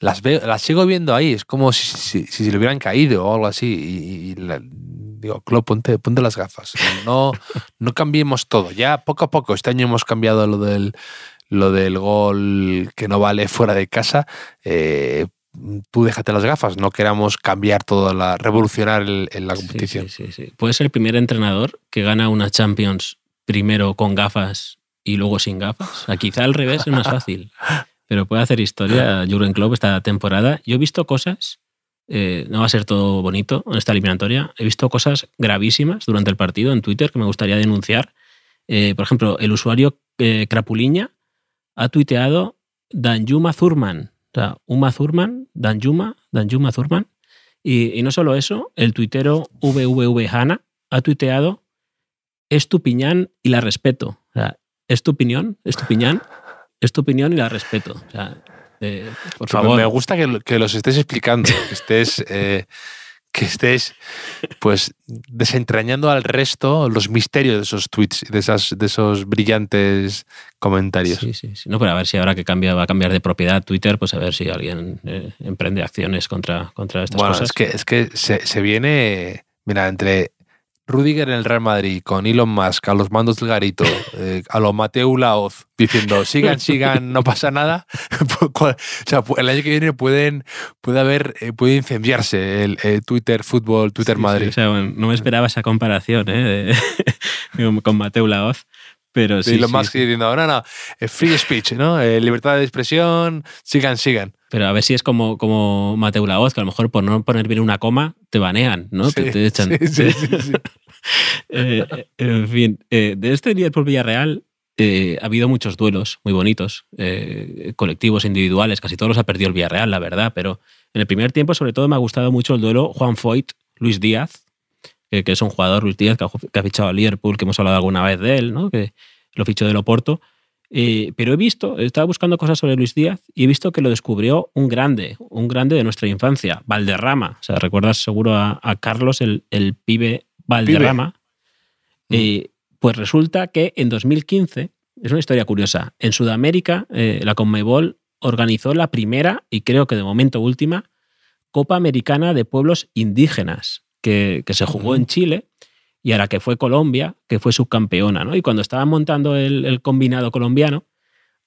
las veo, las sigo viendo ahí, es como si, si, se le hubieran caído o algo así. Y, digo, Klopp, ponte, ponte las gafas. No, no cambiemos todo. Ya poco a poco, este año hemos cambiado lo del, lo del gol que no vale fuera de casa. Eh, tú déjate las gafas, no queramos cambiar toda la, revolucionar el, en la competición. Sí, sí, sí, sí. Puede ser el primer entrenador que gana una Champions primero con gafas y luego sin gafas. A quizá al revés es más fácil, pero puede hacer historia Jurgen Klopp esta temporada. Yo he visto cosas, eh, no va a ser todo bonito en esta eliminatoria, he visto cosas gravísimas durante el partido en Twitter que me gustaría denunciar. Eh, por ejemplo, el usuario eh, Crapuliña ha tuiteado Danjuma Zurman, o sea, Uma Thurman, Danjuma, Danjuma Thurman. Y, y, no solo eso, el tuitero VVV Hanna ha tuiteado es tu piñán y la respeto. O sea, es tu opinión, es tu piñán, es tu opinión y la respeto. O sea, eh, por favor. Me gusta que, que, los estés explicando, que estés... Eh, que estés pues desentrañando al resto los misterios de esos tweets, de, esas, de esos brillantes comentarios. Sí, sí, sí. No, pero a ver si ahora que cambia, va a cambiar de propiedad Twitter, pues a ver si alguien eh, emprende acciones contra, contra estas bueno, cosas. Es que, es que se, se viene, mira, entre Rudiger en el Real Madrid con Elon Musk a los mandos del garito, eh, a lo Mateo Laoz, diciendo sigan, sigan, no pasa nada. o sea, el año que viene pueden, puede haber, eh, puede incendiarse el eh, Twitter Fútbol, Twitter sí, Madrid. Sí, o sea, bueno, no me esperaba esa comparación de, con Mateo Laoz. Pero sí, Elon Musk diciendo, no, no, free speech, ¿no? libertad de expresión, sigan, sigan. Pero a ver si es como, como Mateo Laoz, que a lo mejor por no poner bien una coma te banean, ¿no? Sí, te, te, echan. Sí, sí, sí, eh, en fin, eh, de este Liverpool Villarreal eh, ha habido muchos duelos muy bonitos, eh, colectivos, individuales, casi todos los ha perdido el Villarreal, la verdad, pero en el primer tiempo sobre todo me ha gustado mucho el duelo Juan Foyt, Luis Díaz, que, que es un jugador, Luis Díaz, que ha, que ha, fichado a Liverpool, que hemos hablado alguna vez de él, ¿no? que lo fichó del Oporto. Eh, pero he visto, estaba buscando cosas sobre Luis Díaz y he visto que lo descubrió un grande, un grande de nuestra infancia, Valderrama. O sea, recuerdas seguro a, a Carlos, el, el, pibe Valderrama. Pibe. Eh, pues resulta que en 2015, es una historia curiosa, en Sudamérica eh, la Conmebol organizó la primera y creo que de momento última Copa Americana de Pueblos Indígenas que, que se jugó uh -huh. en Chile y a la que fue Colombia, que fue subcampeona. ¿no? Y cuando estaban montando el, combinado colombiano,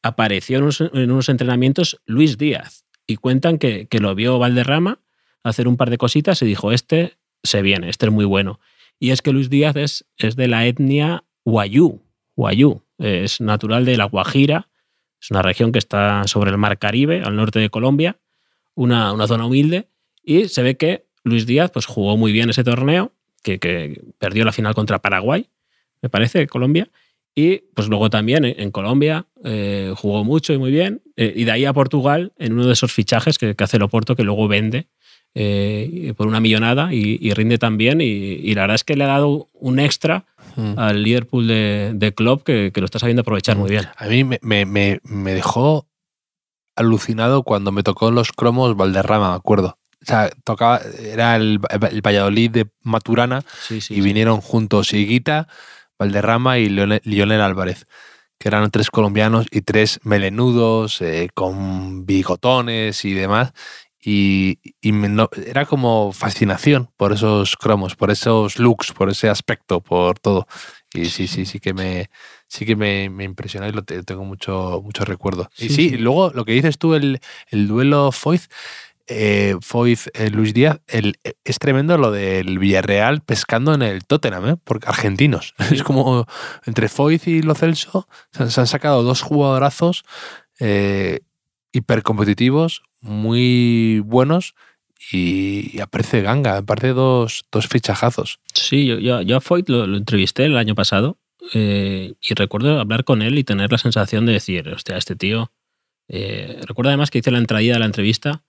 apareció en unos, en unos, entrenamientos Luis Díaz y cuentan que, que, lo vio Valderrama hacer un par de cositas y dijo, este se viene, este es muy bueno. Y es que Luis Díaz es, es de la etnia Guayú, Guayú, es natural de la Guajira, es una región que está sobre el mar Caribe, al norte de Colombia, una, una zona humilde y se ve que Luis Díaz pues, jugó muy bien ese torneo, que, que perdió la final contra Paraguay, me parece, Colombia. Y pues luego también en Colombia eh, jugó mucho y muy bien. Eh, y de ahí a Portugal, en uno de esos fichajes que, que hace el Oporto, que luego vende eh, por una millonada y, y rinde también. Y, y, la verdad es que le ha dado un extra Mm. al Liverpool de, de Klopp que, que, lo está sabiendo aprovechar muy bien. A mí me, me, me, dejó alucinado cuando me tocó los cromos Valderrama, me acuerdo. O sea, tocaba, era el, el Valladolid de Maturana sí, sí, y vinieron juntos Higuita, Valderrama y Lionel, Álvarez, que eran tres colombianos y tres melenudos, eh, con bigotones y demás. Y, y me, no, era como fascinación por esos cromos, por esos looks, por ese aspecto, por todo. Y sí, sí, sí que me, sí que me, me impresionó y lo tengo mucho, mucho recuerdo. Sí, y sí, sí, luego lo que dices tú, el, el duelo Foyth, eh, eh, Luis Díaz, el, es tremendo lo del Villarreal pescando en el Tottenham, ¿eh? porque argentinos. Es como entre Foyth y Lo Celso se, han sacado dos jugadorazos eh, hipercompetitivos, muy buenos y, aparece Ganga, aparece dos, dos fichajazos. Sí, yo, yo, yo a Foyt lo, entrevisté el año pasado y recuerdo hablar con él y tener la sensación de decir, hostia, este tío... Eh, recuerdo además que hice la entrada de la entrevista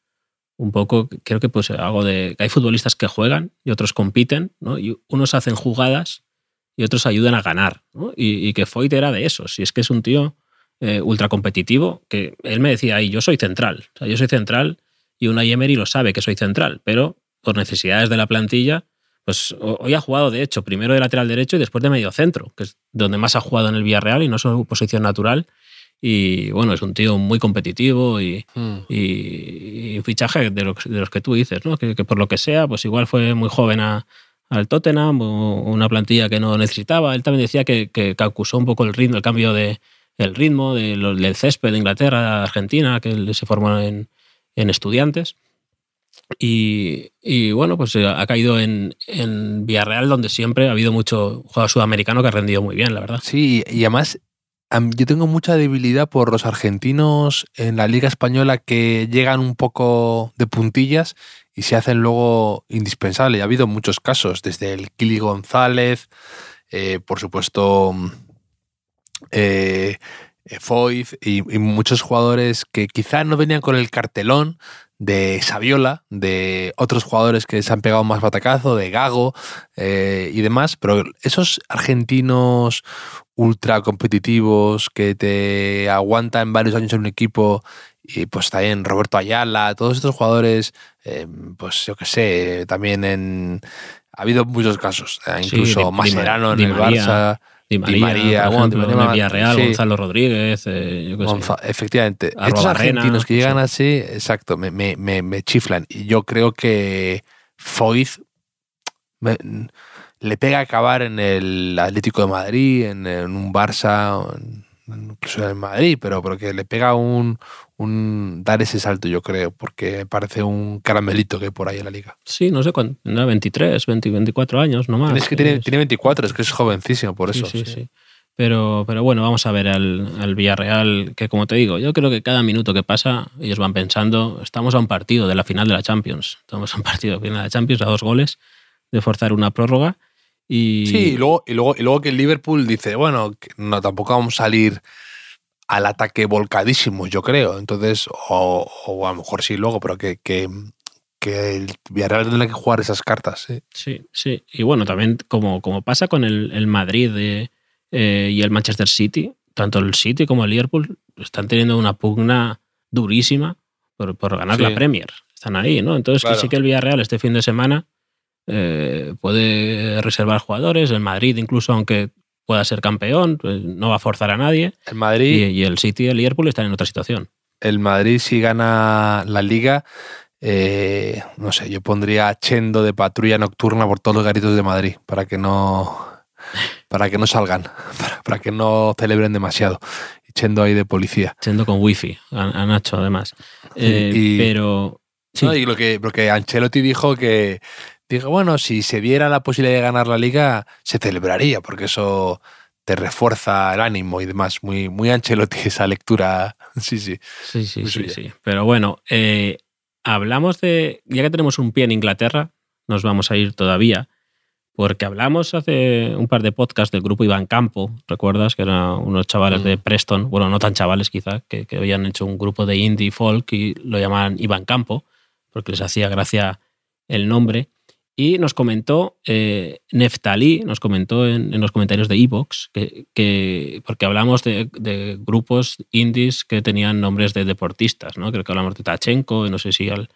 un poco, creo que pues algo de hay futbolistas que juegan y otros compiten, ¿no? Y unos hacen jugadas y otros ayudan a ganar, ¿no? Y, y que Foyt era de esos, y es que es un tío eh, ultra competitivo, que él me decía ahí, yo soy central, o sea, yo soy central y una Emery lo sabe que soy central, pero por necesidades de la plantilla, pues hoy ha jugado de hecho primero de lateral derecho y después de medio centro, que es donde más ha jugado en el Villarreal y no su posición natural. Y bueno, es un tío muy competitivo y, mm. y, y fichaje de, lo, de, los que tú dices, ¿no? Que, que, por lo que sea, pues igual fue muy joven a, al Tottenham, una plantilla que no necesitaba. Él también decía que, que, que acusó un poco el ritmo, el cambio de, el ritmo de lo, del césped de Inglaterra, Argentina, que él se formó en, en estudiantes. Y, y, bueno, pues ha caído en, en, Villarreal, donde siempre ha habido mucho jugador sudamericano que ha rendido muy bien, la verdad. Sí, y además yo tengo mucha debilidad por los argentinos en la Liga Española que llegan un poco de puntillas y se hacen luego indispensables. Ha habido muchos casos, desde el Kili González, eh, por supuesto, eh, Foyth y, y, muchos jugadores que quizá no venían con el cartelón de Saviola, de otros jugadores que se han pegado más batacazo, de Gago eh, y demás, pero esos argentinos ultra competitivos que te aguantan varios años en un equipo y pues también Roberto Ayala, todos estos jugadores, eh, pues yo qué sé, también en... Ha habido muchos casos, eh, incluso sí, Mascherano en el María. Barça. Di María, Di María ejemplo, el Villarreal, sí. Gonzalo Rodríguez, eh, yo Gonza Efectivamente. Arroba Estos argentinos que llegan sí. así, exacto, me, me, me, me, chiflan. Y yo creo que me, le pega a acabar en el Atlético de Madrid, en, en un Barça, en, incluso en Madrid, pero, pero que le pega un, un dar ese salto, yo creo, porque parece un caramelito que hay por ahí en la liga. Sí, no sé cuánto, no, 23, 20, 24 años nomás. Es que tiene, tiene 24, es que es jovencísimo, por eso. Sí, sí, sí. sí. Pero, pero bueno, vamos a ver al, al, Villarreal, que como te digo, yo creo que cada minuto que pasa, ellos van pensando, estamos a un partido de la final de la Champions, estamos a un partido de la final de la Champions, a dos goles, de forzar una prórroga. Y... Sí, y luego, y, luego, y luego que el Liverpool dice, bueno, no, tampoco vamos a salir al ataque volcadísimo, yo creo. Entonces, o, o, a lo mejor sí luego, pero que, que, que el Villarreal tendrá que jugar esas cartas. ¿sí? sí, sí. Y bueno, también como, como pasa con el, el Madrid de, eh, y el Manchester City, tanto el City como el Liverpool están teniendo una pugna durísima por, por ganar sí. la Premier. Están ahí, ¿no? Entonces, claro. que sí que el Villarreal este fin de semana eh, puede reservar jugadores. El Madrid, incluso, aunque pueda ser campeón, pues no va a forzar a nadie. El Madrid. Y, y, el City y el Liverpool están en otra situación. El Madrid, si gana la liga, eh, no sé, yo pondría Chendo de patrulla nocturna por todos los garitos de Madrid para que no. Para que no salgan, para, para que no celebren demasiado. Chendo ahí de policía. Chendo con wifi, a, a Nacho además. Eh, y, pero. Sí. No, y lo que, lo que Ancelotti dijo que dijo, bueno, si se diera la posibilidad de ganar la liga, se celebraría, porque eso te refuerza el ánimo y demás. Muy, muy Ancelotti esa lectura. Sí, sí. Sí, sí, sí, sí, Pero bueno, eh, hablamos de, ya que tenemos un pie en Inglaterra, nos vamos a ir todavía, porque hablamos hace un par de podcasts del grupo Iván Campo, ¿recuerdas? Que eran unos chavales de Mm. Preston, bueno, no tan chavales quizá, que, que habían hecho un grupo de indie folk y lo llamaban Iván Campo, porque les hacía gracia el nombre. Y nos comentó eh, Neftali, nos comentó en, en los comentarios de Evox, que, que- porque hablamos de, grupos indies que tenían nombres de deportistas, ¿no? Creo que hablamos de Tachenko y no sé si al-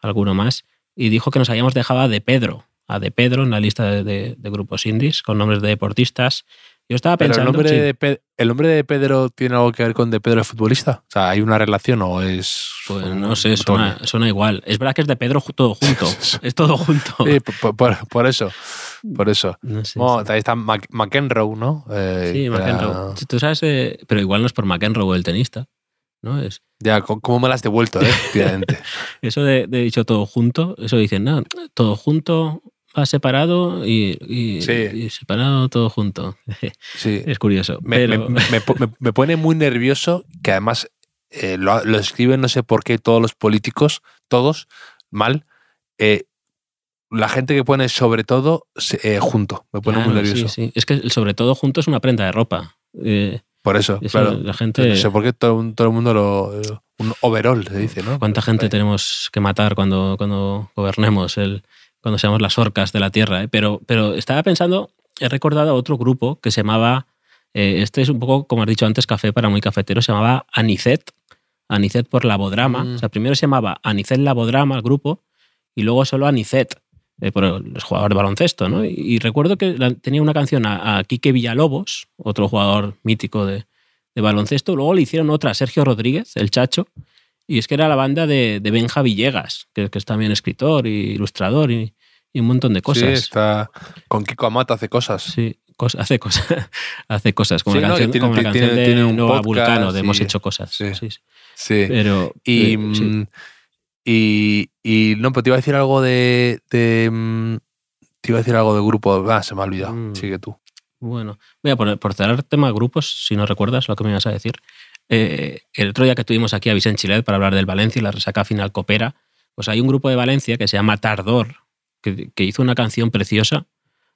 alguno más. Y dijo que nos habíamos dejado a De Pedro, a De Pedro en la lista de, de- de grupos indies con nombres de deportistas. Yo estaba Pero el pensando. nombre, sí, de Pe- ¿El nombre de Pedro tiene algo que ver con de Pedro el futbolista? O sea, ¿hay una relación o es.? pues no sé, suena, suena igual. Es verdad que es de Pedro todo junto. es todo junto. Sí, por, por- por eso. Por eso. No sé, Bueno, sí. también está Mac- McEnroe, ¿no? Eh, Sí, era- McEnroe. Sí, Tú sabes, eh, pero igual no es por McEnroe el tenista. ¿no? Es, Ya, ¿cómo me la has devuelto, eh? Eso de, de dicho todo junto, eso dicen, no, todo junto va separado y, y- Sí. y separado todo junto. Sí. es curioso. Me, pero, me- me po- me- me pone muy nervioso que además eh, lo, lo escriben, no sé por qué, todos los políticos, todos, mal. eh, la gente que pone sobre todo eh, junto. Me pone muy nervioso. sí, sí. Es que el sobre todo junto es una prenda de ropa. Eh, Por eso, eso claro. la gente. No sé por qué todo, todo el mundo lo. Un overall se dice, ¿no? ¿Cuánta gente tenemos que matar cuando, cuando gobernemos, el, cuando seamos las orcas de la Tierra? eh? Pero, pero estaba pensando, he recordado a otro grupo que se llamaba, eh, este es un poco, como has dicho antes, café para muy cafetero, se llamaba Anicet, Anicet por Labodrama. Mm. O sea, primero se llamaba Anicet Labodrama, el grupo, y luego solo Anicet, eh, por el jugador de baloncesto. ¿no? Y, y recuerdo que la- tenía una canción a, a Quique Villalobos, otro jugador mítico de, de baloncesto. Luego le hicieron otra a Sergio Rodríguez, el Chacho, y es que era la banda de, de Benja Villegas, que, que es también escritor y ilustrador y, y un montón de Sí, cosas. está. Con Kiko Amata hace cosas. Sí, cos- hace cosas, hace cosas, como Sí, la no, canción, tiene- como tiene- canción de un Nueva podcast Vulcano, de Hemos hecho cosas. sí. Sí, sí. Sí. Pero Y, eh, sí. mm, y, y no, pero te iba a decir algo de. de, mm, te iba a decir algo de grupo. Ah, se me ha olvidado. Mm. Sigue tú. Bueno, voy a poner, por cerrar tema grupos, si no recuerdas lo que me ibas a decir. Eh, el otro día que tuvimos aquí a Vicente Chilet para hablar del Valencia y la resaca final coopera, pues hay un grupo de Valencia que se llama Tardor, que, hizo una canción preciosa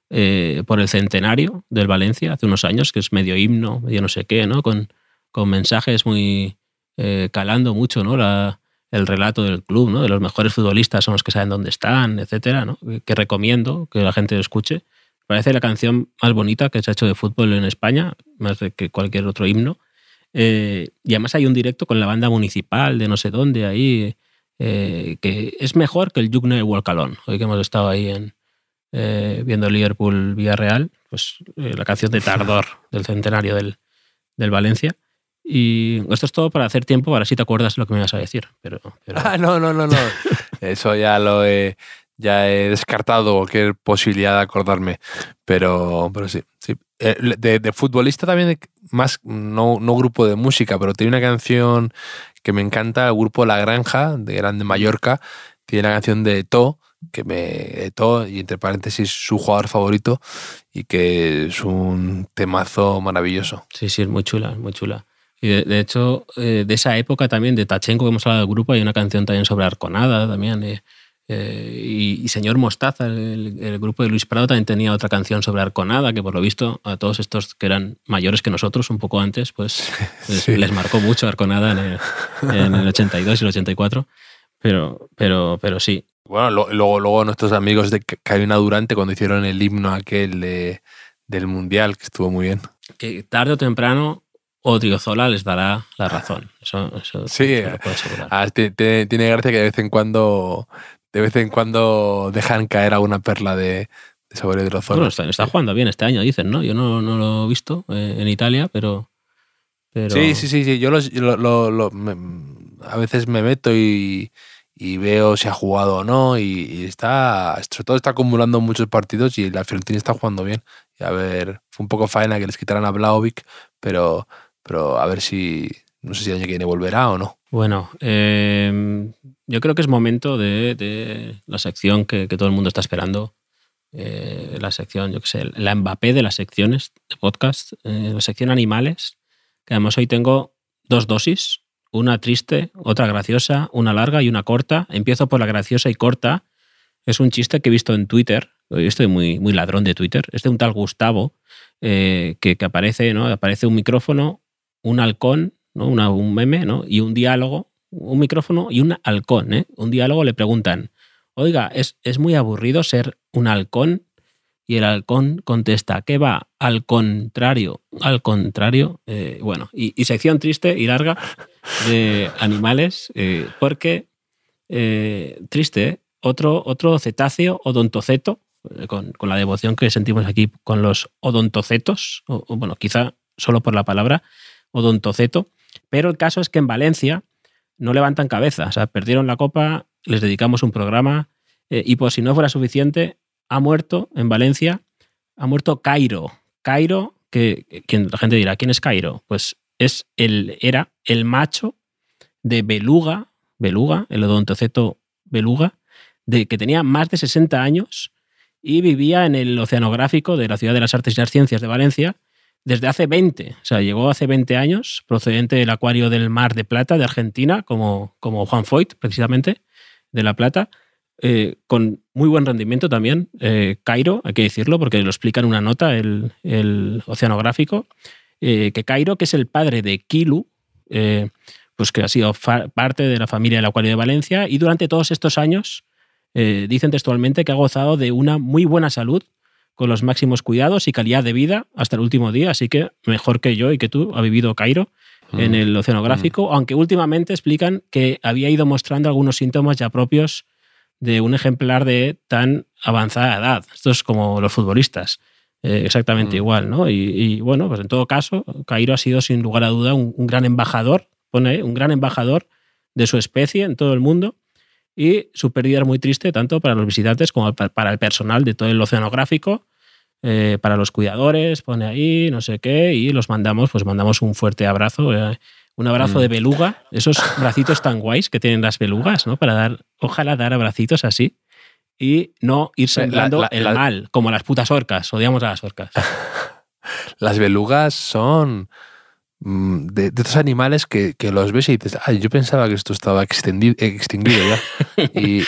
eh, por el centenario del Valencia hace unos años, que es medio himno, medio no sé qué, ¿no? Con, con mensajes muy eh, calando mucho, ¿no? La, el relato del club, ¿no? De los mejores futbolistas son los que saben dónde están, etcétera, ¿no? Que recomiendo que la gente lo escuche. Parece la canción más bonita que se ha hecho de fútbol en España, más que cualquier otro himno. Eh, y además hay un directo con la banda municipal de no sé dónde ahí, eh, que es mejor que el Jugner Walk Alone. Hoy que hemos estado ahí en, eh, viendo Liverpool Villarreal, pues eh, la canción de Tardor del centenario del, del Valencia. Y esto es todo para hacer tiempo, para si te acuerdas lo que me ibas a decir. Pero, pero- Ah, no, no, no, no. Eso ya lo he, ya he descartado cualquier posibilidad de acordarme. Pero, pero sí, sí. Eh, De, de futbolista también, más, no, no grupo de música, pero tiene una canción que me encanta, el grupo La Granja, de Grande Mallorca. Tiene la canción de To, que me. To, y entre paréntesis, su jugador favorito, y que es un temazo maravilloso. Sí, sí, es muy chula, es muy chula. Y de, de hecho, eh, de esa época también, de Tachenko, que hemos hablado del grupo, hay una canción también sobre Arconada también. eh, eh, y, y Señor Mostaza, el, el grupo de Luis Prado, también tenía otra canción sobre Arconada, que por lo visto a todos estos que eran mayores que nosotros, un poco antes, pues les, Sí. les marcó mucho Arconada en el, en el 82 y el 84. Pero, pero, pero sí, Bueno, lo- luego, luego nuestros amigos de Carolina Durante, cuando hicieron el himno aquel de- del Mundial, que estuvo muy bien. que tarde o temprano Odriozola les dará la razón. Eso, eso Sí, te lo puedo asegurar. Ah, ti- ti- tiene gracia que de vez en cuando de vez en cuando dejan caer alguna perla de, de sobre Odriozola. Bueno, está, está jugando bien este año, dicen, ¿no? Yo no, no lo he visto eh, en Italia, pero. pero Sí, sí, sí, sí. Yo los- yo lo, lo- lo- me- a veces me meto y, y veo si ha jugado o no. Y, y está, sobre todo está acumulando muchos partidos y la Fiorentina está jugando bien. Y a ver, fue un poco faena que les quitaran a Blaovic, pero, pero a ver si, no sé si el año que viene volverá o no. Bueno, eh, yo creo que es momento de, la sección que, todo el mundo está esperando. Eh, la sección, yo qué sé, la Mbappé de las secciones de podcast, eh, la sección animales, que además hoy tengo dos dosis, una triste, otra graciosa, una larga y una corta. Empiezo por la graciosa y corta. Es un chiste que he visto en Twitter. Yo estoy muy, muy ladrón de Twitter. Es de un tal Gustavo eh, que, que aparece, ¿no? Aparece un micrófono, un halcón, ¿no? Un meme, ¿no? Y un diálogo, un micrófono y un halcón, ¿eh? Un diálogo le preguntan, oiga, es, es muy aburrido ser un halcón. Y el halcón contesta, ¿qué va? Al contrario, al contrario. Eh, bueno, y, sección triste y larga de animales, eh, porque, eh, triste, otro, otro cetáceo odontoceto, con, con la devoción que sentimos aquí con los odontocetos, o, o, bueno, quizá solo por la palabra odontoceto, pero el caso es que en Valencia no levantan cabeza, perdieron la copa, les dedicamos un programa eh, y por si no fuera suficiente, ha muerto en Valencia, ha muerto Cairo. Cairo, que, que la gente dirá, ¿quién es Cairo? Pues es el, era el macho de Beluga, Beluga, el odontoceto Beluga, de, que tenía más de 60 años y vivía en el oceanográfico de la Ciudad de las Artes y las Ciencias de Valencia desde hace 20. O sea, llegó hace 20 años, procedente del Acuario del Mar de Plata de Argentina, como, como Juan Foyt, precisamente, de La Plata, eh, con muy buen rendimiento también. Eh, Cairo, hay que decirlo, porque lo explica en una nota el, el oceanográfico, eh, que Cairo, que es el padre de Kilu, pues que ha sido parte de la familia del Acuario de Valencia y durante todos estos años dicen textualmente que ha gozado de una muy buena salud con los máximos cuidados y calidad de vida hasta el último día, así que mejor que yo y que tú ha vivido Cairo mm. en el oceanográfico, mm. aunque últimamente explican que había ido mostrando algunos síntomas ya propios de un ejemplar de tan avanzada edad. Esto es como los futbolistas, eh, exactamente mm. igual, ¿no? Y, y, bueno, pues en todo caso, Cairo ha sido sin lugar a duda un, un gran embajador, pone un gran embajador de su especie en todo el mundo y su pérdida es muy triste tanto para los visitantes como para el personal de todo el oceanográfico, eh, para los cuidadores, pone ahí, no sé qué, y los mandamos, pues mandamos un fuerte abrazo, eh, un abrazo mm. de beluga, esos bracitos tan guays que tienen las belugas, ¿no? Para dar, ojalá dar abracitos así y no ir sembrando la, la, el la, mal, como las putas orcas, odiamos a las orcas. las belugas son de, de, estos animales que, que, los ves y dices, ay, yo pensaba que esto estaba extendido, extinguido ya. y,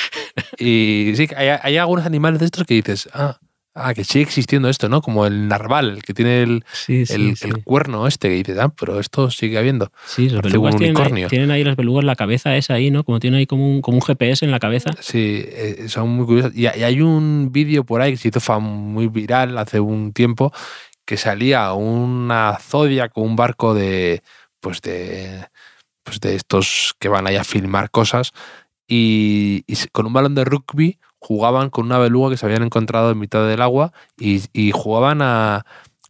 y, sí, hay, hay, algunos animales de estos que dices, ah, ah, que sigue existiendo esto, ¿no? Como el narval, el que tiene el, sí, sí, el, sí. el, cuerno este, que dices, ah, pero esto sigue habiendo. Sí, los belugas tienen ahí, tienen ahí, las belugas la cabeza esa ahí, ¿no? Como tiene ahí como un, como un GPS en la cabeza. Sí, eh, son muy curiosos. Y, y hay un vídeo por ahí que se hizo muy viral hace un tiempo que salía una zodia con un barco de, pues de, pues de estos que van ahí a filmar cosas y, y, con un balón de rugby jugaban con una beluga que se habían encontrado en mitad del agua y, y jugaban a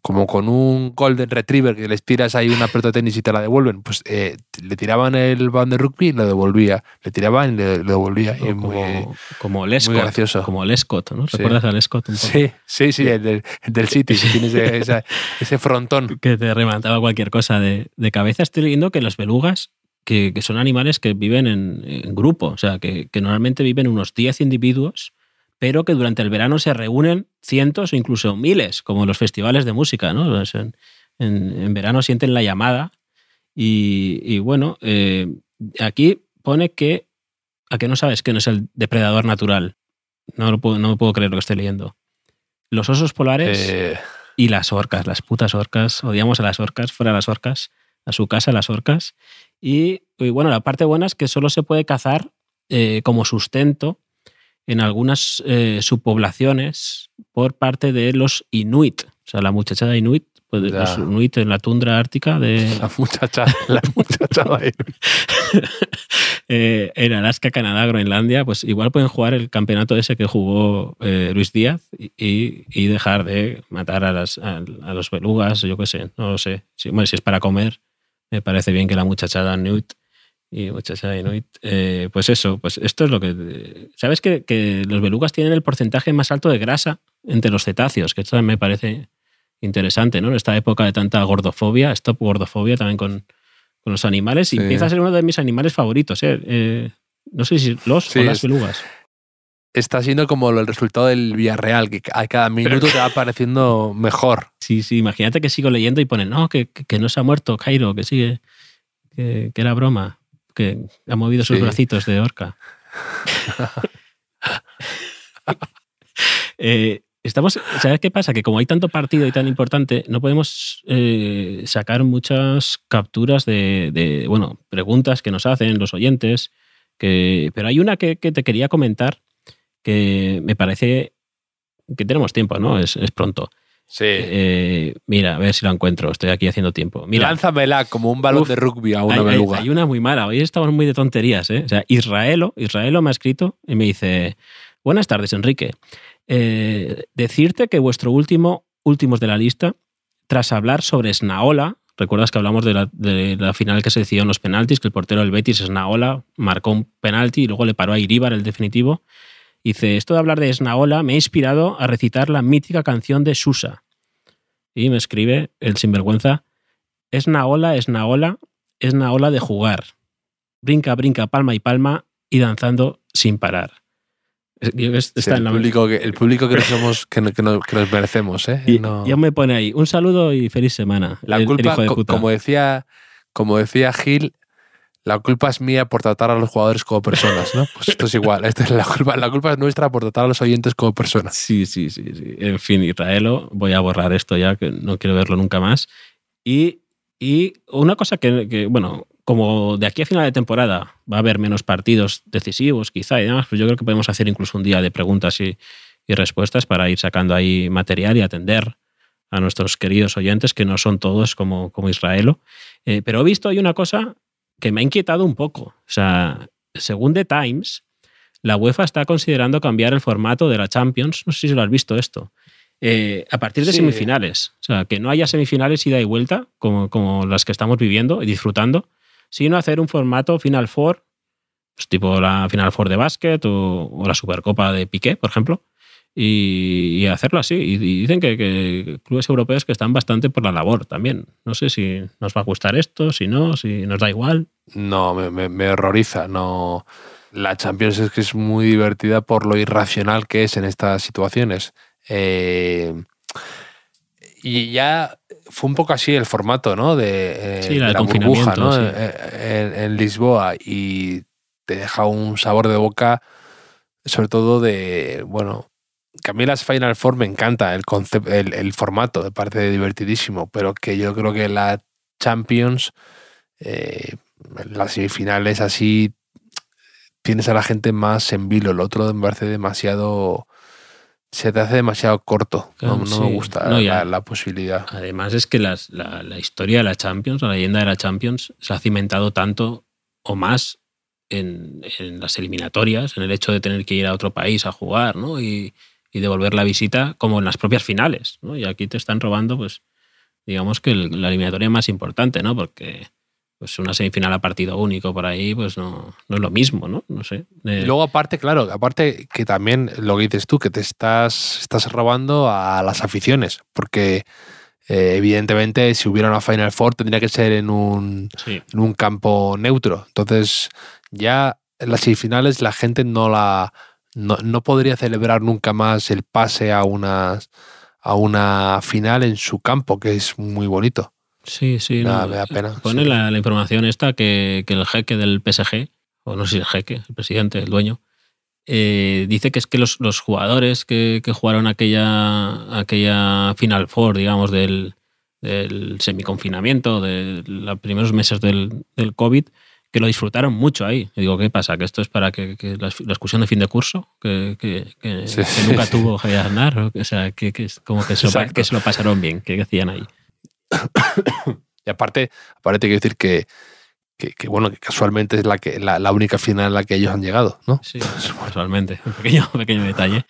como con un golden retriever que les tiras ahí una pelota de tenis y te la devuelven, pues eh, le tiraban el balón de rugby y lo devolvía, le tiraban y le, le devolvía. Y como, muy, como Lescott, muy gracioso. como Lescott, ¿no? ¿Recuerdas a Lescott un poco? Sí, sí, sí, el del, el del City, que tiene ese, frontón. Que te remataba cualquier cosa de, de cabeza. Estoy leyendo que los belugas que, que, son animales que viven en, en grupo, o sea, que, que, normalmente viven unos 10 individuos, pero que durante el verano se reúnen cientos o incluso miles, como los festivales de música, ¿no? En, en, en verano sienten la llamada y, y bueno, eh, aquí pone que a que no sabes que no es el depredador natural. No, lo puedo, no me puedo creer lo que estoy leyendo. Los osos polares eh... y las orcas, las putas orcas. Odiamos a las orcas, fuera las orcas, a su casa las orcas. Y, y, bueno, la parte buena es que solo se puede cazar eh, como sustento en algunas eh, subpoblaciones por parte de los inuit. O sea, la muchachada inuit, pues, los inuit en la tundra ártica de... La muchachada, la muchachada inuit. eh, en Alaska, Canadá, Groenlandia, pues igual pueden jugar el campeonato ese que jugó eh, Luis Díaz y, y, dejar de matar a, las, a, a los belugas, yo qué sé, no lo sé. Si, bueno, si es para comer, me parece bien que la muchachada Inuit y muchachada Inuit, eh, pues eso, pues esto es lo que... ¿Sabes que, que, los belugas tienen el porcentaje más alto de grasa entre los cetáceos? Que esto me parece interesante, ¿no? En esta época de tanta gordofobia, stop gordofobia también con, con los animales, y empieza a ser uno de mis animales favoritos, ¿eh? eh no sé si los sí, o las belugas. Está siendo como el resultado del Villarreal, que a cada minuto te va pareciendo mejor. Sí, sí, imagínate que sigo leyendo y ponen, no, que, que no se ha muerto Cairo, que sigue, que, que era broma. Que ha movido sus Sí. bracitos de orca. Eh, estamos, ¿Sabes qué pasa? Que como hay tanto partido y tan importante, no podemos eh, sacar muchas capturas de, de, bueno, preguntas que nos hacen los oyentes. Que, pero hay una que, que te quería comentar que me parece que tenemos tiempo, ¿no? Es, es pronto. Sí. Eh, mira, a ver si la encuentro. Estoy aquí haciendo tiempo. Mira, Lánzamela como un balón Uf, de rugby a una hay, hay- beluga. hay una muy mala. Hoy estamos muy de tonterías. ¿eh? O sea, Israelo, Israelo me ha escrito y me dice: Buenas tardes, Enrique. Eh, decirte que vuestro último, últimos de la lista, tras hablar sobre Snaola, recuerdas que hablamos de la, de la final que se decidió en los penaltis, que el portero del Betis, Snaola, marcó un penalti y luego le paró a Iríbar el definitivo. Dice: Esto de hablar de Snaola me ha inspirado a recitar la mítica canción de Susa. Y me escribe el sinvergüenza: Es Naola, es Naola, es una ola de jugar. Brinca, brinca, palma y palma y danzando sin parar. Sí, está en el, la- público que, el público que, nos somos, que, no- que nos, que nos merecemos, ¿eh? Y No- ya me pone ahí, un saludo y feliz semana. la el- el culpa, hijo de puta. como decía, como decía Gil, la culpa es mía por tratar a los jugadores como personas, ¿no? Pues esto es igual. Esta es la culpa, la culpa es nuestra por tratar a los oyentes como personas. Sí, sí, sí. En fin, Israelo, voy a borrar esto ya, que no quiero verlo nunca más. Y, y una cosa que, que, bueno, como de aquí a final de temporada va a haber menos partidos decisivos, quizá y demás, pues yo creo que podemos hacer incluso un día de preguntas y, y respuestas para ir sacando ahí material y atender a nuestros queridos oyentes, que no son todos como, como Israelo. Eh, pero he visto hay una cosa que me ha inquietado un poco. O sea, según The Times, la UEFA está considerando cambiar el formato de la Champions. No sé si lo has visto esto. Eh, a partir de Sí. semifinales. O sea, que no haya semifinales ida y vuelta, como, como las que estamos viviendo y disfrutando, sino hacer un formato Final Four, pues tipo la Final Four de básquet o, o la Supercopa de Piqué, por ejemplo, y, y hacerlo así. Y, y dicen que, que clubes europeos que están bastante por la labor también. No sé si nos va a gustar esto, si no, si nos da igual. No, me, me- me horroriza. No. La Champions es que es muy divertida por lo irracional que es en estas situaciones. Eh, y ya fue un poco así el formato, ¿no? De, eh, Sí, la de burbuja, ¿no? sí. Eh, En, en Lisboa y te deja un sabor de boca, sobre todo de, bueno, que a mí las Final Four me encanta el concepto, el, el formato, me parece divertidísimo, pero que yo creo que la Champions, eh, las semifinales así, tienes a la gente más en vilo, el otro me parece demasiado, se te hace demasiado corto, no, Claro, no sí. me gusta No, la, la posibilidad. Además es que las- la, la historia de la Champions, la leyenda de la Champions, se ha cimentado tanto o más en, en las eliminatorias, en el hecho de tener que ir a otro país a jugar ¿no? y, y devolver la visita, como en las propias finales. ¿no? Y aquí te están robando, pues, digamos que el- la eliminatoria más importante, ¿no? Porque pues una semifinal a partido único por ahí, pues no, no es lo mismo, ¿no? No sé. Eh, Y luego aparte, claro, aparte que también lo que dices tú, que te estás, estás robando a las aficiones, porque eh, evidentemente si hubiera una Final Four tendría que ser en un, sí. en un campo neutro. Entonces ya en las semifinales la gente no la no, no podría celebrar nunca más el pase a una, a una final en su campo, que es muy bonito. Sí, sí. Nada, no, me da pena, Pone sí. la, la información esta que, que el jeque del PSG, o no sé si el jeque, el presidente, el dueño, eh, dice que es que los, los jugadores que, que jugaron aquella, aquella Final Four, digamos, del, del semiconfinamiento, de los primeros meses del, del COVID, que lo disfrutaron mucho ahí. Y digo, ¿qué pasa? ¿Que esto es para que, que la, la excursión de fin de curso? ¿Que, que, Sí, nunca sí. tuvo Javier Aznar? O sea, que, que es como que se, lo, que se lo pasaron bien, que hacían ahí. Y aparte, aparte quiero decir que, que, que, bueno, que casualmente es la, que, la, la única final a la que ellos han llegado, ¿no? Sí, casualmente, un pequeño, pequeño detalle.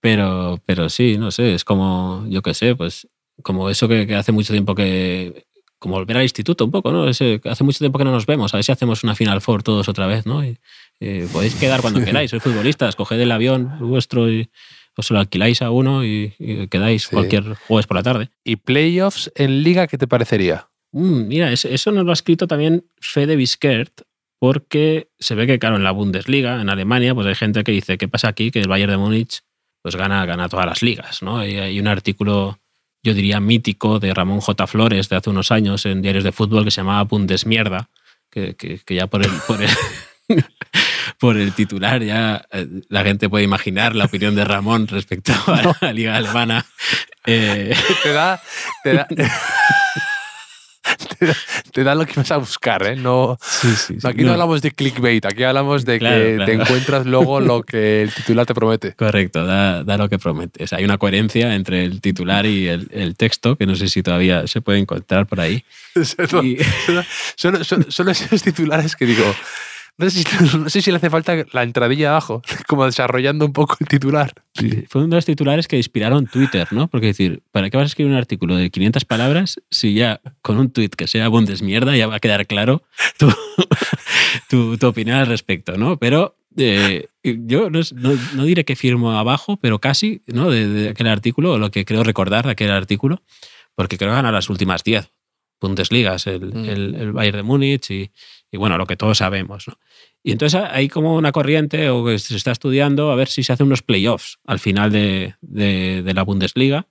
Pero, pero sí, no sé, es como, yo qué sé, pues como eso que, que hace mucho tiempo que, como volver al instituto un poco, ¿no? Ese, hace mucho tiempo que no nos vemos, a ver si hacemos una Final Four todos otra vez, ¿no? Y, eh, podéis quedar cuando queráis, sois futbolistas, coged el avión vuestro y os lo alquiláis a uno y, y quedáis Sí. cualquier jueves por la tarde. ¿Y playoffs en liga qué te parecería? Mm, mira, eso, eso nos lo ha escrito también Fede Biskert, porque se ve que, claro, en la Bundesliga, en Alemania, pues hay gente que dice, ¿qué pasa aquí? Que el Bayern de Múnich pues gana, gana todas las ligas, ¿no? Y hay un artículo, yo diría mítico, de Ramón J. Flores de hace unos años en diarios de fútbol que se llamaba Bundesmierda, que, que- que ya por el, por el, por el titular ya eh, la gente puede imaginar la opinión de Ramón respecto a la liga alemana. Eh, Te da, te da, te da, te da lo que vas a buscar, ¿eh? No, aquí no, No. hablamos de clickbait, aquí hablamos de Claro, que claro. te encuentras luego lo que el titular te promete. Correcto, da, da lo que promete. O sea, hay una coherencia entre el titular y el, el texto que no sé si todavía se puede encontrar por ahí. Son, Y- son- son- son esos titulares que digo, no sé, si, no sé si le hace falta la entradilla abajo, como desarrollando un poco el titular. Fue uno de los titulares que inspiraron Twitter, ¿no? Porque decir, ¿para qué vas a escribir un artículo de 500 palabras si ya con un tweet que sea Bundesmierda ya va a quedar claro tu, tu, tu opinión al respecto, ¿no? Pero eh, yo no, no- diré que firmo abajo, pero casi, ¿no? De, de aquel artículo, o lo que creo recordar de aquel artículo, porque creo que ganar las últimas 10 Bundesligas, el, Mm. el, el Bayern de Múnich y, y, bueno, lo que todos sabemos. Y entonces hay como una corriente o que se está estudiando a ver si se hacen unos playoffs al final de, de- la Bundesliga,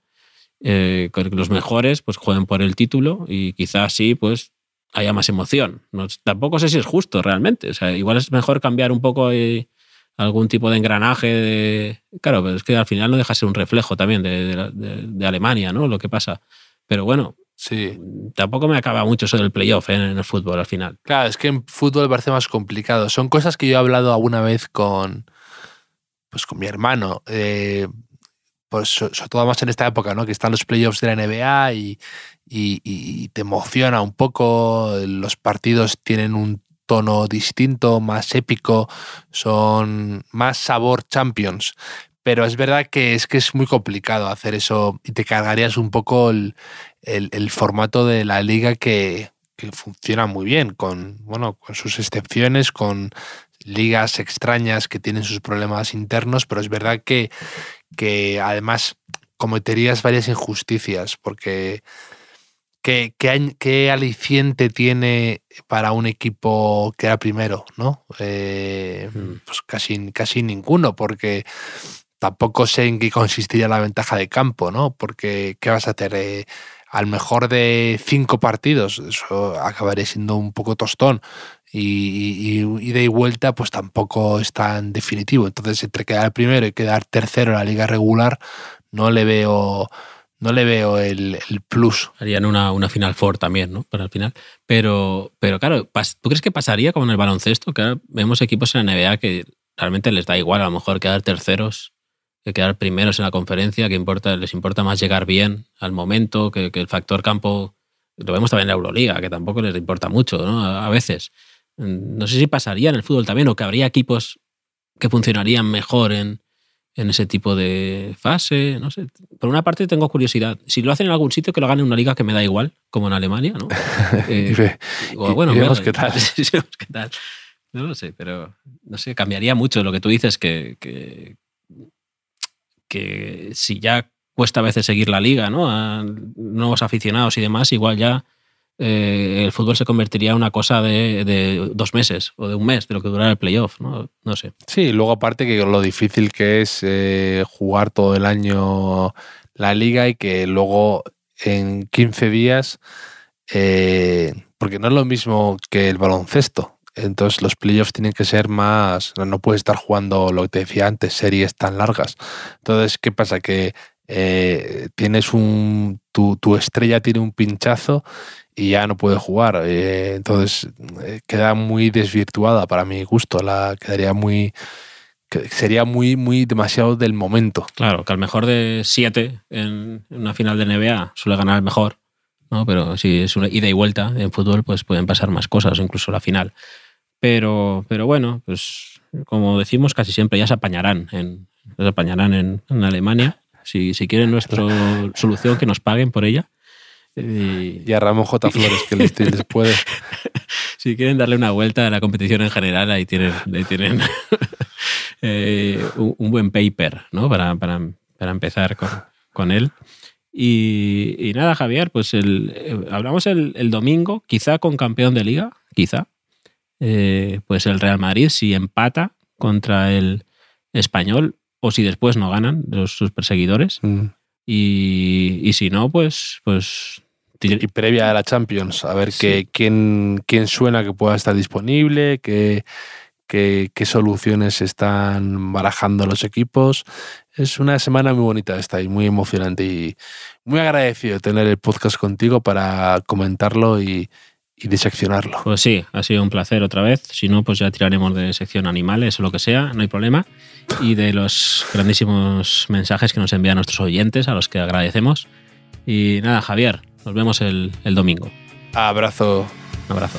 eh, que los mejores pues jueguen por el título y quizás sí pues haya más emoción. No- tampoco sé si es justo realmente. O sea, igual es mejor cambiar un poco eh, algún tipo de engranaje. De... Claro, pero es que al final no deja de ser un reflejo también de- de Alemania, ¿no? Lo que pasa. Pero bueno, Sí. tampoco me acaba mucho eso del playoff ¿eh? en el fútbol al final. Claro, es que en fútbol parece más complicado. Son cosas que yo he hablado alguna vez con, pues con mi hermano. eh, pues so- sobre todo más en esta época, ¿no? Que están los playoffs de la NBA y, y- y te emociona un poco. Los partidos tienen un tono distinto, más épico, son más sabor Champions. Pero es verdad que es que es muy complicado hacer eso y te cargarías un poco el, el- el formato de la liga que, que funciona muy bien, con, bueno, con sus excepciones, con ligas extrañas que tienen sus problemas internos, pero es verdad que, que además cometerías varias injusticias, porque ¿qué, qué, aliciente tiene para un equipo que era primero? ¿no? Eh, Mm. pues casi, casi ninguno, porque tampoco sé en qué consistiría la ventaja de campo, ¿no? Porque ¿qué vas a hacer? Eh, al mejor de cinco partidos, eso acabaría siendo un poco tostón. Y, y, y y vuelta, pues tampoco es tan definitivo. Entonces, entre quedar primero y quedar tercero en la liga regular, no le veo, no le veo el, el plus. Harían una, una Final Four también, ¿no? Para el final. Pero, pero claro, ¿tú crees que pasaría como en el baloncesto? Que ahora vemos equipos en la NBA que realmente les da igual a lo mejor quedar terceros que quedar primeros en la conferencia, que importa, les importa más llegar bien al momento, que, que el factor campo, lo vemos también en la Euroliga, que tampoco les importa mucho, ¿no? A, a veces. Mm, No sé si pasaría en el fútbol también, o que habría equipos que funcionarían mejor en, en ese tipo de fase, no sé. Por una parte tengo curiosidad. Si lo hacen en algún sitio, que lo hagan en una liga que me da igual, como en Alemania, ¿no? Eh, o bueno, y vemos ver, qué tal. qué tal. No lo sé, pero no sé, cambiaría mucho lo que tú dices, que, que, que si ya cuesta a veces seguir la liga, ¿no? Nuevos aficionados y demás, igual ya eh, el fútbol se convertiría en una cosa de, de dos meses o de un mes, de lo que durara el playoff, ¿no? No sé. Sí, luego aparte que lo difícil que es eh, jugar todo el año la liga y que luego en 15 días, eh, porque no es lo mismo que el baloncesto. Entonces los playoffs tienen que ser más, no puedes estar jugando lo que te decía antes, series tan largas. Entonces, ¿qué pasa? Que eh, tienes un, tu, estrella tiene un pinchazo y ya no puede jugar. Eh, entonces eh, queda muy desvirtuada para mi gusto. La quedaría muy sería muy muy demasiado del momento. Claro, que al mejor de siete en una final de NBA suele ganar el mejor, ¿no? Pero si es una ida y vuelta en fútbol, pues pueden pasar más cosas, incluso la final. Pero, pero bueno, pues como decimos, casi siempre ya se apañarán en, se apañarán en, en Alemania. Si, si quieren nuestra solución, que nos paguen por ella. Y, Y a Ramón J. Flores que les, les puede. si quieren darle una vuelta a la competición en general, ahí tienen, ahí tienen eh, un, un buen paper ¿no? para, para, para empezar con, con él. Y, y nada, Javier, pues el, eh, hablamos el, el domingo, quizá con campeón de liga, quizá. Eh, pues el Real Madrid, si empata contra el español o si después no ganan los, sus perseguidores. Mm. Y, y si no, pues, pues y previa a la Champions, a ver quién, quién suena que pueda estar disponible, qué, qué, soluciones están barajando los equipos. Es una semana muy bonita esta y muy emocionante y muy agradecido tener el podcast contigo para comentarlo y, y diseccionarlo. Pues sí, ha sido un placer otra vez. Si no, pues ya tiraremos de sección animales o lo que sea, no hay problema. Y de los grandísimos mensajes que nos envían nuestros oyentes, a los que agradecemos. Y nada, Javier, nos vemos el, el domingo. Abrazo. Un abrazo.